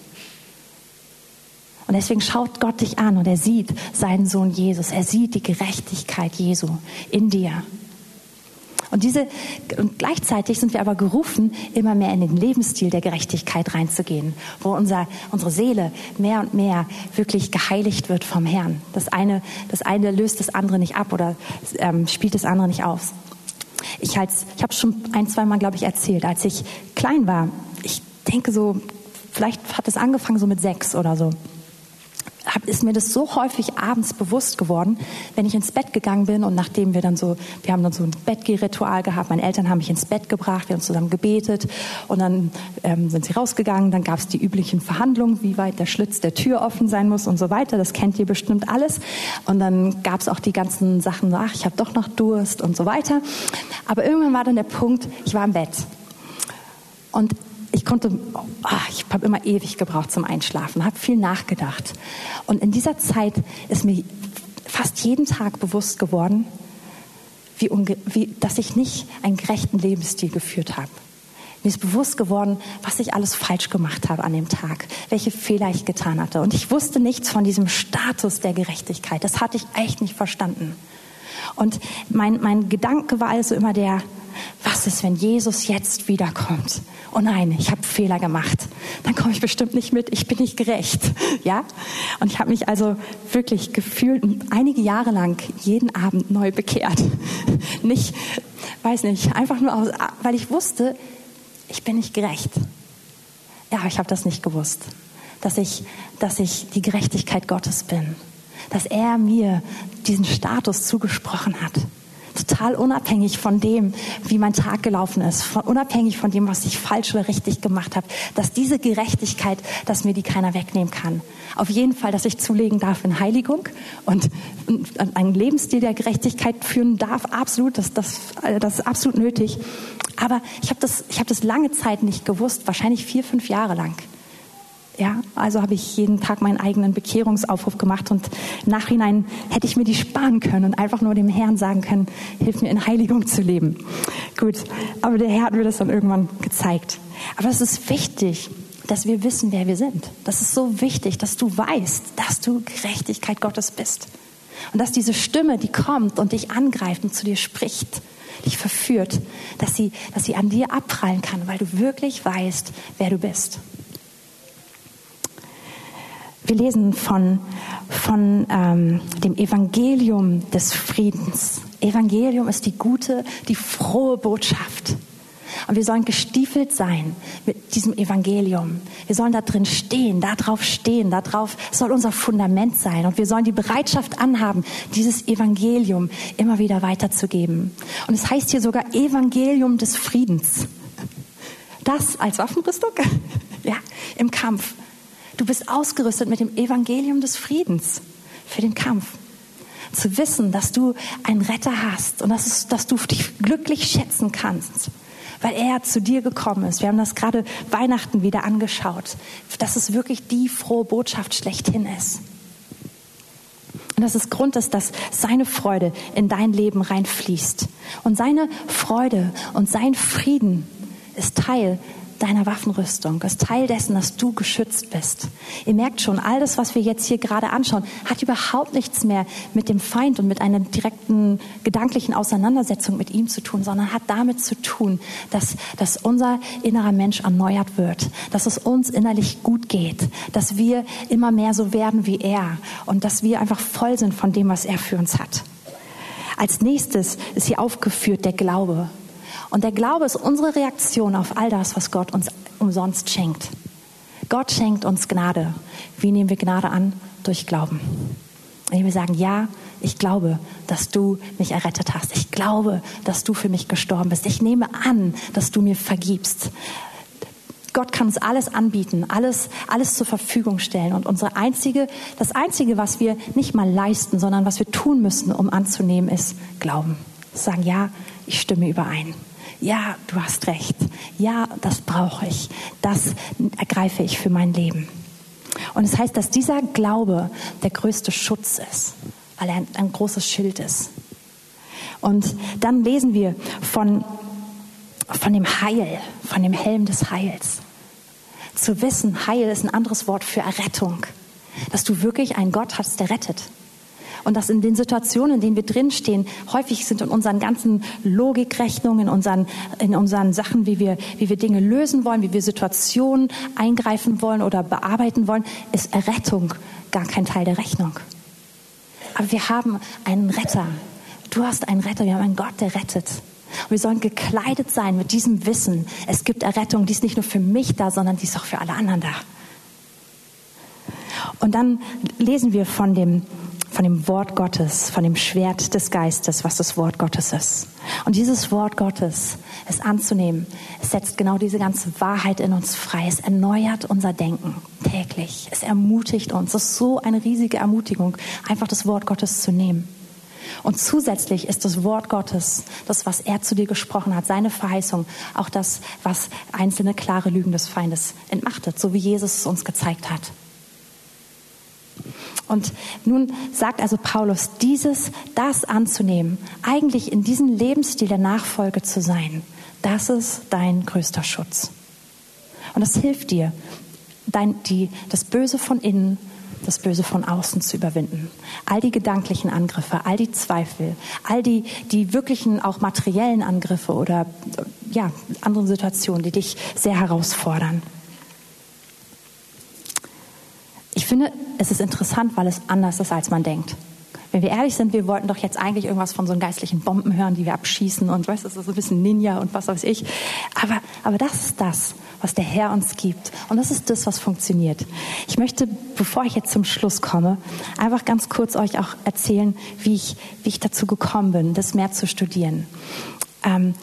Und deswegen schaut Gott dich an und er sieht seinen Sohn Jesus. Er sieht die Gerechtigkeit Jesu in dir. Und diese, und gleichzeitig sind wir aber gerufen, immer mehr in den Lebensstil der Gerechtigkeit reinzugehen, wo unser, unsere Seele mehr und mehr wirklich geheiligt wird vom Herrn. Das eine, das eine löst das andere nicht ab oder ähm, spielt das andere nicht aus. Ich, als, ich habe schon ein, zwei Mal, glaube ich, erzählt, als ich klein war. Ich denke so, vielleicht hat es angefangen so mit sechs oder so ist mir das so häufig abends bewusst geworden, wenn ich ins Bett gegangen bin und nachdem wir dann so, wir haben dann so ein Bettgehritual gehabt, meine Eltern haben mich ins Bett gebracht, wir haben zusammen gebetet und dann ähm, sind sie rausgegangen, dann gab es die üblichen Verhandlungen, wie weit der Schlitz der Tür offen sein muss und so weiter, das kennt ihr bestimmt alles. Und dann gab es auch die ganzen Sachen, ach, ich habe doch noch Durst und so weiter, aber irgendwann war dann der Punkt, ich war im Bett. Und ich konnte, oh, ich habe immer ewig gebraucht zum Einschlafen, habe viel nachgedacht. Und in dieser Zeit ist mir fast jeden Tag bewusst geworden, wie, wie, dass ich nicht einen gerechten Lebensstil geführt habe. Mir ist bewusst geworden, was ich alles falsch gemacht habe an dem Tag, welche Fehler ich getan hatte. Und ich wusste nichts von diesem Status der Gerechtigkeit. Das hatte ich echt nicht verstanden. Und mein, mein Gedanke war also immer der, was ist, wenn Jesus jetzt wiederkommt? Oh nein, ich habe Fehler gemacht. Dann komme ich bestimmt nicht mit. Ich bin nicht gerecht, ja? Und ich habe mich also wirklich gefühlt einige Jahre lang jeden Abend neu bekehrt. Nicht, weiß nicht, einfach nur aus, weil ich wusste, ich bin nicht gerecht. Ja, ich habe das nicht gewusst, dass ich, dass ich die Gerechtigkeit Gottes bin, dass er mir diesen Status zugesprochen hat total unabhängig von dem, wie mein Tag gelaufen ist, von, unabhängig von dem, was ich falsch oder richtig gemacht habe, dass diese Gerechtigkeit, dass mir die keiner wegnehmen kann. Auf jeden Fall, dass ich zulegen darf in Heiligung und einen Lebensstil der Gerechtigkeit führen darf, absolut, das, das, das ist absolut nötig. Aber ich habe das, hab das lange Zeit nicht gewusst, wahrscheinlich vier, fünf Jahre lang. Ja, also habe ich jeden Tag meinen eigenen Bekehrungsaufruf gemacht und im Nachhinein hätte ich mir die sparen können und einfach nur dem Herrn sagen können, hilf mir in Heiligung zu leben. Gut, aber der Herr hat mir das dann irgendwann gezeigt. Aber es ist wichtig, dass wir wissen, wer wir sind. Das ist so wichtig, dass du weißt, dass du Gerechtigkeit Gottes bist. Und dass diese Stimme, die kommt und dich angreift und zu dir spricht, dich verführt, dass sie, dass sie an dir abprallen kann, weil du wirklich weißt, wer du bist. Wir lesen von, von ähm, dem Evangelium des Friedens. Evangelium ist die gute, die frohe Botschaft. Und wir sollen gestiefelt sein mit diesem Evangelium. Wir sollen da drin stehen, da drauf stehen, da drauf soll unser Fundament sein. Und wir sollen die Bereitschaft anhaben, dieses Evangelium immer wieder weiterzugeben. Und es heißt hier sogar Evangelium des Friedens. Das als Waffenrüstung? ja, im Kampf. Du bist ausgerüstet mit dem Evangelium des Friedens für den Kampf. Zu wissen, dass du einen Retter hast und dass, es, dass du dich glücklich schätzen kannst. weil er zu dir gekommen ist. Wir haben das gerade Weihnachten wieder angeschaut, dass es wirklich die frohe Botschaft schlechthin ist. Und dass es Grund ist, dass seine Freude in dein Leben reinfließt. Und seine Freude und sein Frieden ist Teil deiner Waffenrüstung, ist Teil dessen, dass du geschützt bist. Ihr merkt schon, all das, was wir jetzt hier gerade anschauen, hat überhaupt nichts mehr mit dem Feind und mit einer direkten gedanklichen Auseinandersetzung mit ihm zu tun, sondern hat damit zu tun, dass, dass unser innerer Mensch erneuert wird, dass es uns innerlich gut geht, dass wir immer mehr so werden wie er und dass wir einfach voll sind von dem, was er für uns hat. Als nächstes ist hier aufgeführt der Glaube. Und der Glaube ist unsere Reaktion auf all das, was Gott uns umsonst schenkt. Gott schenkt uns Gnade. Wie nehmen wir Gnade an? Durch Glauben. Indem wir sagen, ja, ich glaube, dass du mich errettet hast. Ich glaube, dass du für mich gestorben bist. Ich nehme an, dass du mir vergibst. Gott kann uns alles anbieten, alles, alles zur Verfügung stellen. Und unsere einzige, das einzige, was wir nicht mal leisten, sondern was wir tun müssen, um anzunehmen, ist Glauben. Sagen, ja, ich stimme überein ja, du hast recht, ja, das brauche ich, das ergreife ich für mein Leben. Und es das heißt, dass dieser Glaube der größte Schutz ist, weil er ein, ein großes Schild ist. Und dann lesen wir von, von dem Heil, von dem Helm des Heils. Zu wissen, Heil ist ein anderes Wort für Errettung. Dass du wirklich einen Gott hast, der rettet. Und dass in den Situationen, in denen wir drinstehen, häufig sind in unseren ganzen Logikrechnungen, in unseren, in unseren Sachen, wie wir, wie wir Dinge lösen wollen, wie wir Situationen eingreifen wollen oder bearbeiten wollen, ist Errettung gar kein Teil der Rechnung. Aber wir haben einen Retter. Du hast einen Retter. Wir haben einen Gott, der rettet. Und wir sollen gekleidet sein mit diesem Wissen. Es gibt Errettung, die ist nicht nur für mich da, sondern die ist auch für alle anderen da. Und dann lesen wir von dem von dem Wort Gottes, von dem Schwert des Geistes, was das Wort Gottes ist. Und dieses Wort Gottes, es anzunehmen, es setzt genau diese ganze Wahrheit in uns frei. Es erneuert unser Denken täglich. Es ermutigt uns. Es ist so eine riesige Ermutigung, einfach das Wort Gottes zu nehmen. Und zusätzlich ist das Wort Gottes, das, was er zu dir gesprochen hat, seine Verheißung, auch das, was einzelne klare Lügen des Feindes entmachtet, so wie Jesus es uns gezeigt hat. Und nun sagt also Paulus, dieses, das anzunehmen, eigentlich in diesem Lebensstil der Nachfolge zu sein, das ist dein größter Schutz. Und das hilft dir, dein, die, das Böse von innen, das Böse von außen zu überwinden. All die gedanklichen Angriffe, all die Zweifel, all die, die wirklichen auch materiellen Angriffe oder ja, andere Situationen, die dich sehr herausfordern. Ich finde, es ist interessant, weil es anders ist, als man denkt. Wenn wir ehrlich sind, wir wollten doch jetzt eigentlich irgendwas von so einen geistlichen Bomben hören, die wir abschießen und weißt, ist so ein bisschen Ninja und was weiß ich. Aber, aber das ist das, was der Herr uns gibt. Und das ist das, was funktioniert. Ich möchte, bevor ich jetzt zum Schluss komme, einfach ganz kurz euch auch erzählen, wie ich, wie ich dazu gekommen bin, das mehr zu studieren. Ähm,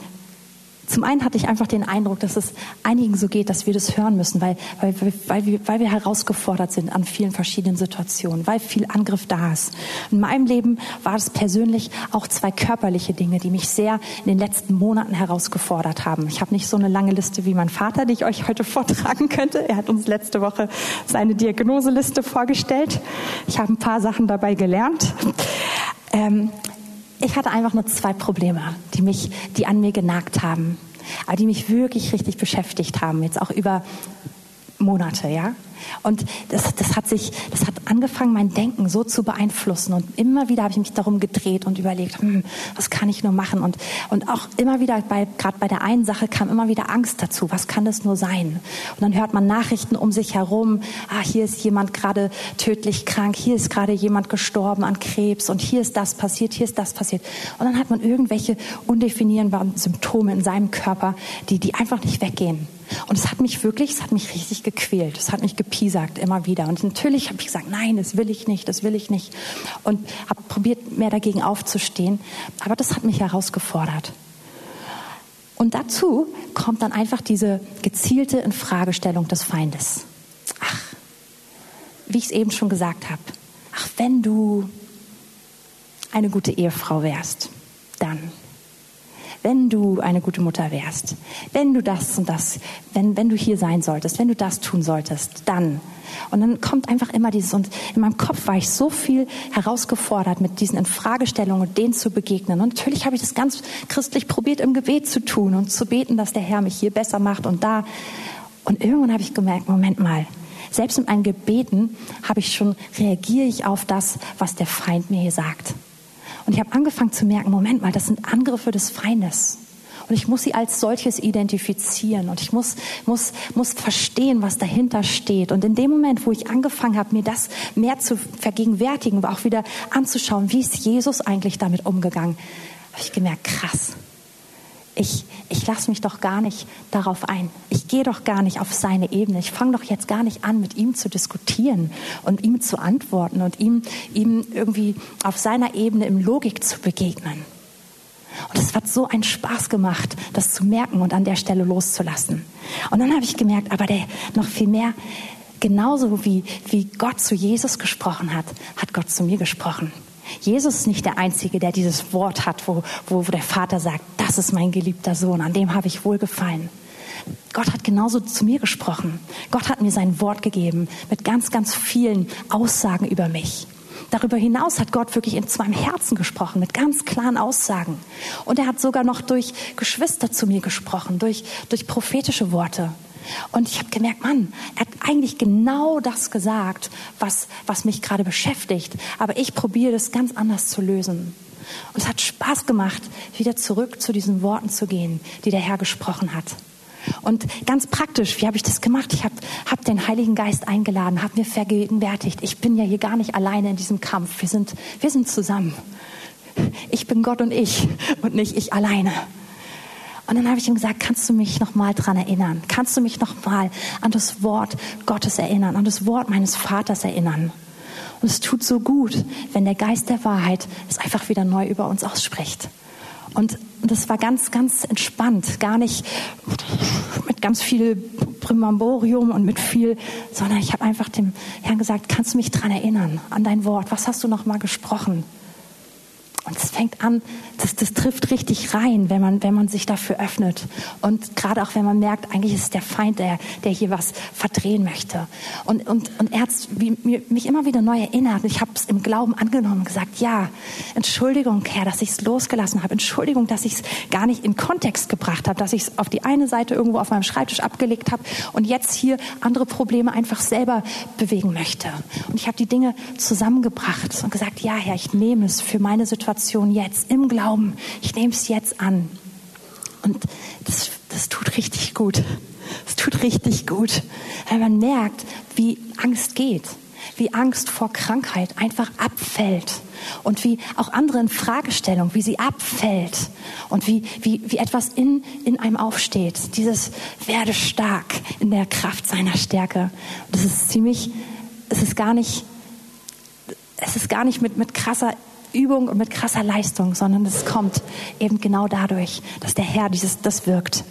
zum einen hatte ich einfach den Eindruck, dass es einigen so geht, dass wir das hören müssen, weil, weil, weil, wir, weil wir herausgefordert sind an vielen verschiedenen Situationen, weil viel Angriff da ist. In meinem Leben war es persönlich auch zwei körperliche Dinge, die mich sehr in den letzten Monaten herausgefordert haben. Ich habe nicht so eine lange Liste wie mein Vater, die ich euch heute vortragen könnte. Er hat uns letzte Woche seine Diagnoseliste vorgestellt. Ich habe ein paar Sachen dabei gelernt. Ähm, ich hatte einfach nur zwei Probleme, die mich, die an mir genagt haben, aber die mich wirklich richtig beschäftigt haben, jetzt auch über Monate, ja. Und das, das, hat sich, das hat angefangen, mein Denken so zu beeinflussen. Und immer wieder habe ich mich darum gedreht und überlegt, hm, was kann ich nur machen? Und, und auch immer wieder, bei, gerade bei der einen Sache kam immer wieder Angst dazu. Was kann das nur sein? Und dann hört man Nachrichten um sich herum. Ah, hier ist jemand gerade tödlich krank. Hier ist gerade jemand gestorben an Krebs. Und hier ist das passiert. Hier ist das passiert. Und dann hat man irgendwelche undefinierbaren Symptome in seinem Körper, die, die einfach nicht weggehen. Und es hat mich wirklich, es hat mich richtig gequält. Es hat mich gepiesackt immer wieder. Und natürlich habe ich gesagt, nein, das will ich nicht, das will ich nicht. Und habe probiert, mehr dagegen aufzustehen. Aber das hat mich herausgefordert. Und dazu kommt dann einfach diese gezielte Infragestellung des Feindes. Ach, wie ich es eben schon gesagt habe. Ach, wenn du eine gute Ehefrau wärst, dann wenn du eine gute Mutter wärst, wenn du das und das, wenn, wenn du hier sein solltest, wenn du das tun solltest, dann. Und dann kommt einfach immer dieses, und in meinem Kopf war ich so viel herausgefordert, mit diesen Infragestellungen und denen zu begegnen. Und natürlich habe ich das ganz christlich probiert, im Gebet zu tun und zu beten, dass der Herr mich hier besser macht und da. Und irgendwann habe ich gemerkt, Moment mal, selbst in meinen Gebeten habe ich schon, reagiere ich auf das, was der Feind mir hier sagt. Und ich habe angefangen zu merken, Moment mal, das sind Angriffe des Feindes. Und ich muss sie als solches identifizieren und ich muss, muss, muss verstehen, was dahinter steht. Und in dem Moment, wo ich angefangen habe, mir das mehr zu vergegenwärtigen, aber auch wieder anzuschauen, wie ist Jesus eigentlich damit umgegangen, habe ich gemerkt, krass ich, ich lasse mich doch gar nicht darauf ein. Ich gehe doch gar nicht auf seine Ebene. Ich fange doch jetzt gar nicht an, mit ihm zu diskutieren und ihm zu antworten und ihm, ihm irgendwie auf seiner Ebene im Logik zu begegnen. Und es hat so einen Spaß gemacht, das zu merken und an der Stelle loszulassen. Und dann habe ich gemerkt, aber der noch viel mehr, genauso wie, wie Gott zu Jesus gesprochen hat, hat Gott zu mir gesprochen. Jesus ist nicht der Einzige, der dieses Wort hat, wo, wo, der Vater sagt, das ist mein geliebter Sohn, an dem habe ich wohlgefallen. Gott hat genauso zu mir gesprochen. Gott hat mir sein Wort gegeben mit ganz, ganz vielen Aussagen über mich. Darüber hinaus hat Gott wirklich in meinem Herzen gesprochen, mit ganz klaren Aussagen. Und er hat sogar noch durch Geschwister zu mir gesprochen, durch, durch prophetische Worte. Und ich habe gemerkt, Mann, er hat eigentlich genau das gesagt, was, was mich gerade beschäftigt. Aber ich probiere das ganz anders zu lösen. Und es hat Spaß gemacht, wieder zurück zu diesen Worten zu gehen, die der Herr gesprochen hat. Und ganz praktisch, wie habe ich das gemacht? Ich habe hab den Heiligen Geist eingeladen, habe mir vergegenwärtigt, ich bin ja hier gar nicht alleine in diesem Kampf. Wir sind, wir sind zusammen. Ich bin Gott und ich und nicht ich alleine. Und dann habe ich ihm gesagt, kannst du mich noch mal dran erinnern? Kannst du mich noch mal an das Wort Gottes erinnern, an das Wort meines Vaters erinnern? Und es tut so gut, wenn der Geist der Wahrheit es einfach wieder neu über uns ausspricht. Und das war ganz, ganz entspannt, gar nicht mit ganz viel Primamborium und mit viel, sondern ich habe einfach dem Herrn gesagt, kannst du mich dran erinnern, an dein Wort? Was hast du noch mal gesprochen? Und es fängt an, das, das trifft richtig rein, wenn man, wenn man sich dafür öffnet. Und gerade auch wenn man merkt, eigentlich ist es der Feind, der, der hier was verdrehen möchte. Und, und, und er hat mich immer wieder neu erinnert. Ich habe es im Glauben angenommen und gesagt, ja, Entschuldigung, Herr, dass ich es losgelassen habe. Entschuldigung, dass ich es gar nicht in Kontext gebracht habe, dass ich es auf die eine Seite irgendwo auf meinem Schreibtisch abgelegt habe und jetzt hier andere Probleme einfach selber bewegen möchte. Und ich habe die Dinge zusammengebracht und gesagt, ja, Herr, ich nehme es für meine Situation Situation jetzt im Glauben. Ich nehme es jetzt an. Und das, das tut richtig gut. Es tut richtig gut, weil man merkt, wie Angst geht, wie Angst vor Krankheit einfach abfällt und wie auch andere in Fragestellung, wie sie abfällt und wie, wie, wie etwas in, in einem aufsteht. Dieses werde stark in der Kraft seiner Stärke. das ist ziemlich, es ist gar nicht, es ist gar nicht mit, mit krasser Übung und mit krasser Leistung, sondern es kommt eben genau dadurch, dass der Herr dieses, das wirkt.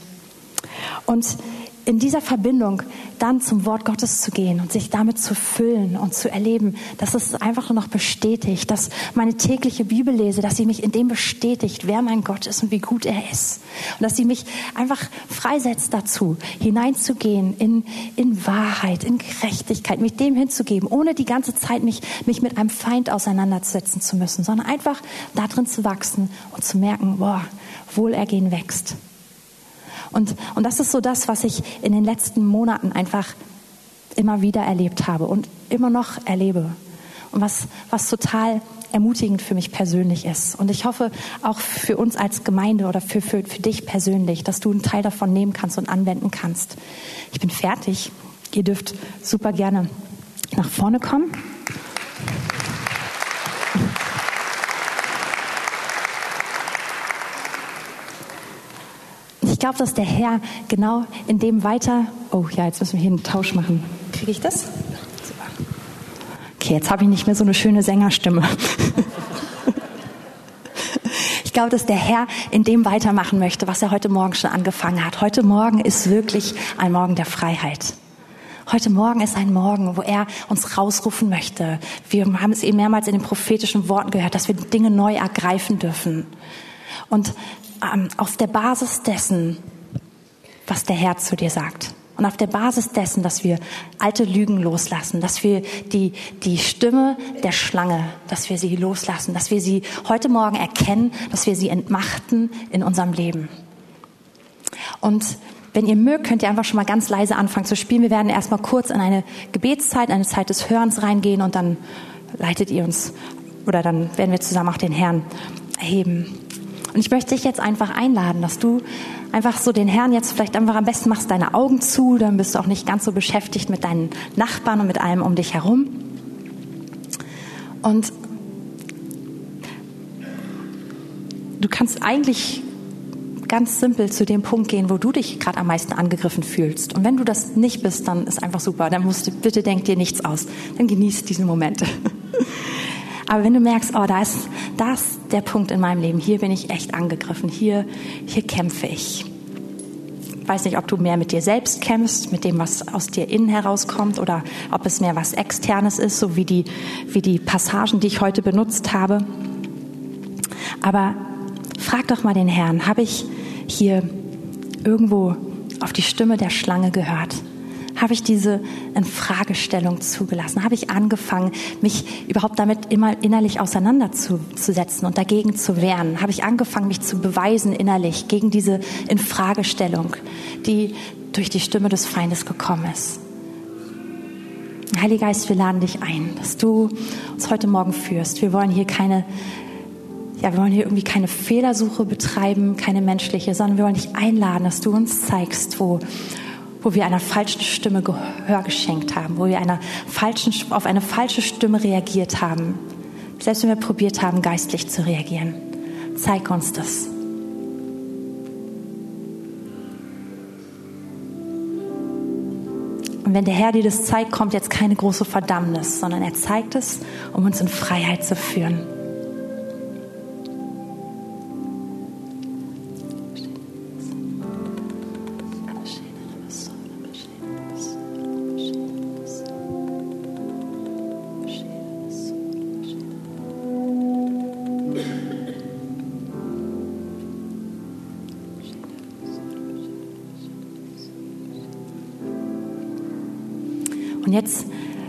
Und in dieser Verbindung dann zum Wort Gottes zu gehen und sich damit zu füllen und zu erleben, dass es einfach nur noch bestätigt, dass meine tägliche Bibel lese, dass sie mich in dem bestätigt, wer mein Gott ist und wie gut er ist. Und dass sie mich einfach freisetzt dazu, hineinzugehen in, in Wahrheit, in Gerechtigkeit, mich dem hinzugeben, ohne die ganze Zeit mich, mich mit einem Feind auseinandersetzen zu müssen, sondern einfach darin zu wachsen und zu merken, boah, Wohlergehen wächst. Und, und das ist so das, was ich in den letzten Monaten einfach immer wieder erlebt habe und immer noch erlebe. Und was, was total ermutigend für mich persönlich ist. Und ich hoffe auch für uns als Gemeinde oder für, für, für dich persönlich, dass du einen Teil davon nehmen kannst und anwenden kannst. Ich bin fertig. Ihr dürft super gerne nach vorne kommen. Glaube, dass der Herr genau in dem weiter. Oh ja, jetzt müssen wir hier einen Tausch machen. Kriege ich das? Super. Okay, jetzt habe ich nicht mehr so eine schöne Sängerstimme. Ich glaube, dass der Herr in dem weitermachen möchte, was er heute Morgen schon angefangen hat. Heute Morgen ist wirklich ein Morgen der Freiheit. Heute Morgen ist ein Morgen, wo er uns rausrufen möchte. Wir haben es eben mehrmals in den prophetischen Worten gehört, dass wir Dinge neu ergreifen dürfen. Und auf der Basis dessen, was der Herr zu dir sagt. Und auf der Basis dessen, dass wir alte Lügen loslassen, dass wir die, die Stimme der Schlange, dass wir sie loslassen, dass wir sie heute Morgen erkennen, dass wir sie entmachten in unserem Leben. Und wenn ihr mögt, könnt ihr einfach schon mal ganz leise anfangen zu spielen. Wir werden erstmal kurz in eine Gebetszeit, eine Zeit des Hörens reingehen und dann leitet ihr uns oder dann werden wir zusammen auch den Herrn erheben. Und ich möchte dich jetzt einfach einladen, dass du einfach so den Herrn jetzt vielleicht einfach am besten machst deine Augen zu, dann bist du auch nicht ganz so beschäftigt mit deinen Nachbarn und mit allem um dich herum. Und du kannst eigentlich ganz simpel zu dem Punkt gehen, wo du dich gerade am meisten angegriffen fühlst. Und wenn du das nicht bist, dann ist einfach super. Dann musst du, bitte denk dir nichts aus. Dann genieß diesen Moment. Aber wenn du merkst, oh, da ist, da ist der Punkt in meinem Leben, hier bin ich echt angegriffen, hier, hier kämpfe ich. Ich weiß nicht, ob du mehr mit dir selbst kämpfst, mit dem, was aus dir innen herauskommt, oder ob es mehr was Externes ist, so wie die, wie die Passagen, die ich heute benutzt habe. Aber frag doch mal den Herrn, habe ich hier irgendwo auf die Stimme der Schlange gehört? Habe ich diese Infragestellung zugelassen? Habe ich angefangen, mich überhaupt damit immer innerlich auseinanderzusetzen und dagegen zu wehren? Habe ich angefangen, mich zu beweisen innerlich gegen diese Infragestellung, die durch die Stimme des Feindes gekommen ist? Heiliger Geist, wir laden dich ein, dass du uns heute Morgen führst. Wir wollen hier keine ja, wir wollen hier irgendwie keine Fehlersuche betreiben, keine menschliche, sondern wir wollen dich einladen, dass du uns zeigst, wo, wo wir einer falschen Stimme Gehör geschenkt haben, wo wir einer falschen, auf eine falsche Stimme reagiert haben. Selbst wenn wir probiert haben, geistlich zu reagieren. Zeig uns das. Und wenn der Herr dir das zeigt, kommt jetzt keine große Verdammnis, sondern er zeigt es, um uns in Freiheit zu führen. Und jetzt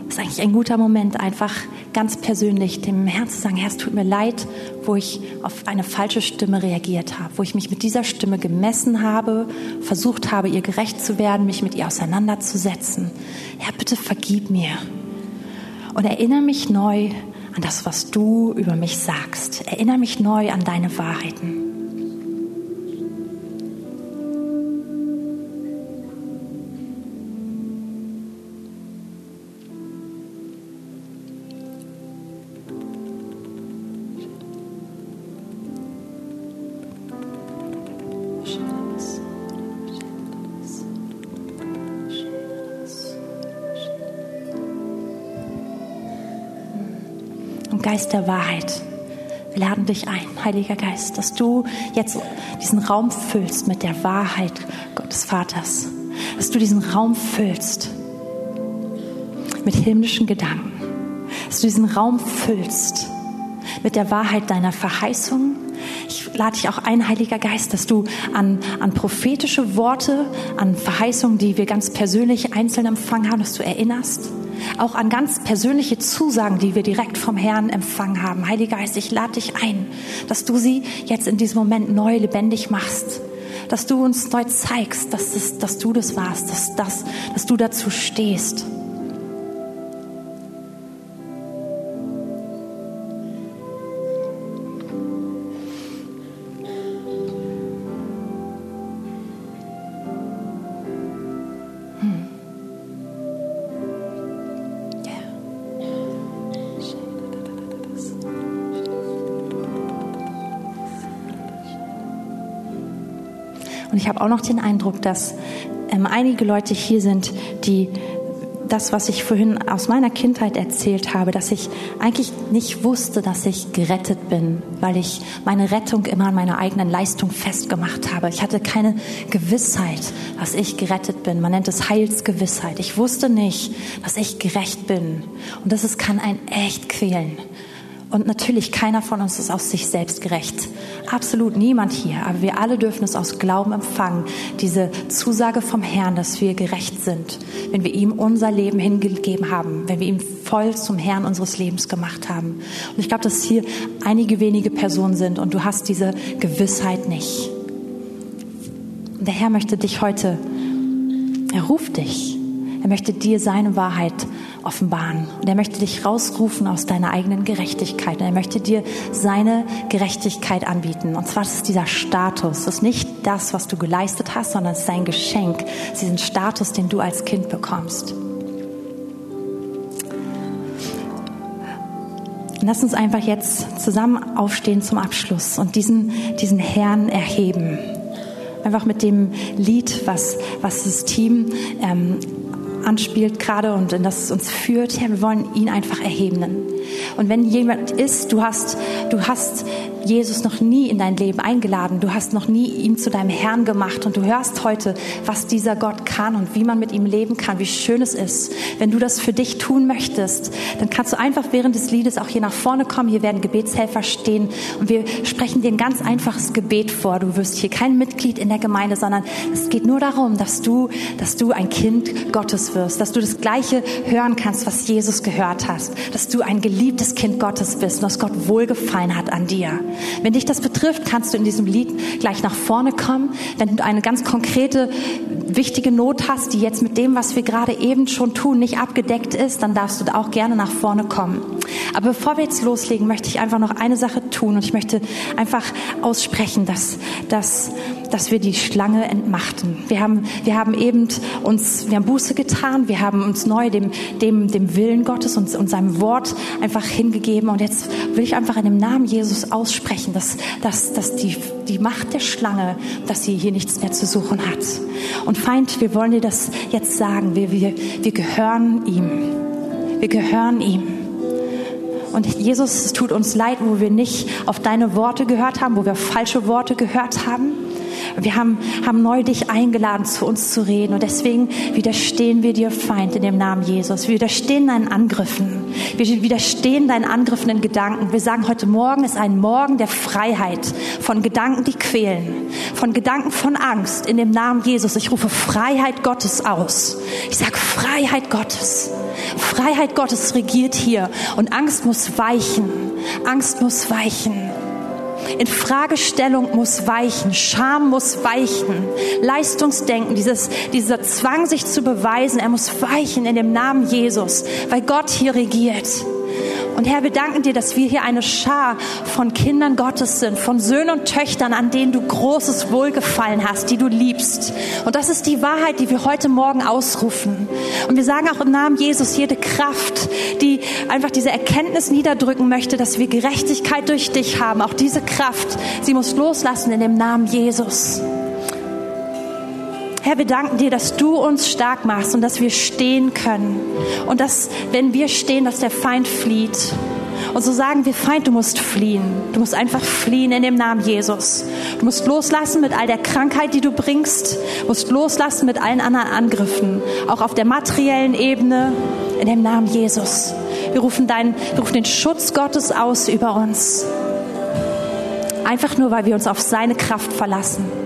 ist eigentlich ein guter Moment, einfach ganz persönlich dem Herrn zu sagen, Herr, es tut mir leid, wo ich auf eine falsche Stimme reagiert habe, wo ich mich mit dieser Stimme gemessen habe, versucht habe, ihr gerecht zu werden, mich mit ihr auseinanderzusetzen. Herr, bitte vergib mir und erinnere mich neu an das, was du über mich sagst. Erinnere mich neu an deine Wahrheiten. Geist der Wahrheit. Wir laden dich ein, Heiliger Geist, dass du jetzt diesen Raum füllst mit der Wahrheit Gottes Vaters. Dass du diesen Raum füllst mit himmlischen Gedanken. Dass du diesen Raum füllst mit der Wahrheit deiner Verheißungen. Ich lade dich auch ein, Heiliger Geist, dass du an, an prophetische Worte, an Verheißungen, die wir ganz persönlich einzeln empfangen haben, dass du erinnerst auch an ganz persönliche Zusagen, die wir direkt vom Herrn empfangen haben. Heiliger Geist, ich lade dich ein, dass du sie jetzt in diesem Moment neu lebendig machst. Dass du uns neu zeigst, dass, das, dass du das warst, dass, dass, dass du dazu stehst. Ich habe auch noch den Eindruck, dass ähm, einige Leute hier sind, die das, was ich vorhin aus meiner Kindheit erzählt habe, dass ich eigentlich nicht wusste, dass ich gerettet bin, weil ich meine Rettung immer an meiner eigenen Leistung festgemacht habe. Ich hatte keine Gewissheit, dass ich gerettet bin. Man nennt es Heilsgewissheit. Ich wusste nicht, dass ich gerecht bin. Und das ist, kann einen echt quälen. Und natürlich, keiner von uns ist aus sich selbst gerecht. Absolut niemand hier. Aber wir alle dürfen es aus Glauben empfangen. Diese Zusage vom Herrn, dass wir gerecht sind, wenn wir ihm unser Leben hingegeben haben, wenn wir ihm voll zum Herrn unseres Lebens gemacht haben. Und ich glaube, dass hier einige wenige Personen sind und du hast diese Gewissheit nicht. Und der Herr möchte dich heute, er ruft dich. Er möchte dir seine Wahrheit offenbaren. Und er möchte dich rausrufen aus deiner eigenen Gerechtigkeit. Und er möchte dir seine Gerechtigkeit anbieten. Und zwar ist es dieser Status. Das ist nicht das, was du geleistet hast, sondern es ist sein Geschenk. Es ist diesen Status, den du als Kind bekommst. Lass uns einfach jetzt zusammen aufstehen zum Abschluss und diesen, diesen Herrn erheben. Einfach mit dem Lied, was, was das Team ähm, anspielt gerade und in das es uns führt. Ja, wir wollen ihn einfach erheben. Und wenn jemand ist, du hast, du hast Jesus noch nie in dein Leben eingeladen, du hast noch nie ihn zu deinem Herrn gemacht und du hörst heute, was dieser Gott kann und wie man mit ihm leben kann, wie schön es ist. Wenn du das für dich tun möchtest, dann kannst du einfach während des Liedes auch hier nach vorne kommen. Hier werden Gebetshelfer stehen und wir sprechen dir ein ganz einfaches Gebet vor. Du wirst hier kein Mitglied in der Gemeinde, sondern es geht nur darum, dass du, dass du ein Kind Gottes wirst, dass du das Gleiche hören kannst, was Jesus gehört hast, dass du ein geliebtes Kind Gottes bist und dass Gott wohlgefallen hat an dir. Wenn dich das betrifft, kannst du in diesem Lied gleich nach vorne kommen. Wenn du eine ganz konkrete, wichtige Not hast, die jetzt mit dem, was wir gerade eben schon tun, nicht abgedeckt ist, dann darfst du auch gerne nach vorne kommen. Aber bevor wir jetzt loslegen, möchte ich einfach noch eine Sache tun und ich möchte einfach aussprechen, dass, dass, dass wir die Schlange entmachten. Wir haben, wir haben eben uns, wir haben Buße getan, wir haben uns neu dem, dem, dem Willen Gottes und, und seinem Wort einfach hingegeben und jetzt will ich einfach in dem Namen Jesus aussprechen, dass, dass, dass die, die Macht der Schlange, dass sie hier nichts mehr zu suchen hat. Und Feind, wir wollen dir das jetzt sagen, wir, wir, wir gehören ihm. Wir gehören ihm. Und Jesus, es tut uns leid, wo wir nicht auf deine Worte gehört haben, wo wir falsche Worte gehört haben. Wir haben, haben neu dich eingeladen, zu uns zu reden. Und deswegen widerstehen wir dir, Feind, in dem Namen Jesus. Wir widerstehen deinen Angriffen. Wir widerstehen deinen Angriffen in Gedanken. Wir sagen, heute Morgen ist ein Morgen der Freiheit von Gedanken, die quälen. Von Gedanken von Angst in dem Namen Jesus. Ich rufe Freiheit Gottes aus. Ich sage Freiheit Gottes. Freiheit Gottes regiert hier und Angst muss weichen. Angst muss weichen. In Fragestellung muss weichen, Scham muss weichen, Leistungsdenken, dieses, dieser Zwang, sich zu beweisen, er muss weichen in dem Namen Jesus, weil Gott hier regiert. Und Herr, wir danken dir, dass wir hier eine Schar von Kindern Gottes sind, von Söhnen und Töchtern, an denen du großes Wohlgefallen hast, die du liebst. Und das ist die Wahrheit, die wir heute Morgen ausrufen. Und wir sagen auch im Namen Jesus, jede Kraft, die einfach diese Erkenntnis niederdrücken möchte, dass wir Gerechtigkeit durch dich haben, auch diese Kraft, sie muss loslassen in dem Namen Jesus. Herr, wir danken dir, dass du uns stark machst und dass wir stehen können. Und dass, wenn wir stehen, dass der Feind flieht. Und so sagen wir, Feind, du musst fliehen. Du musst einfach fliehen in dem Namen Jesus. Du musst loslassen mit all der Krankheit, die du bringst. Du musst loslassen mit allen anderen Angriffen. Auch auf der materiellen Ebene in dem Namen Jesus. Wir rufen, deinen, wir rufen den Schutz Gottes aus über uns. Einfach nur, weil wir uns auf seine Kraft verlassen.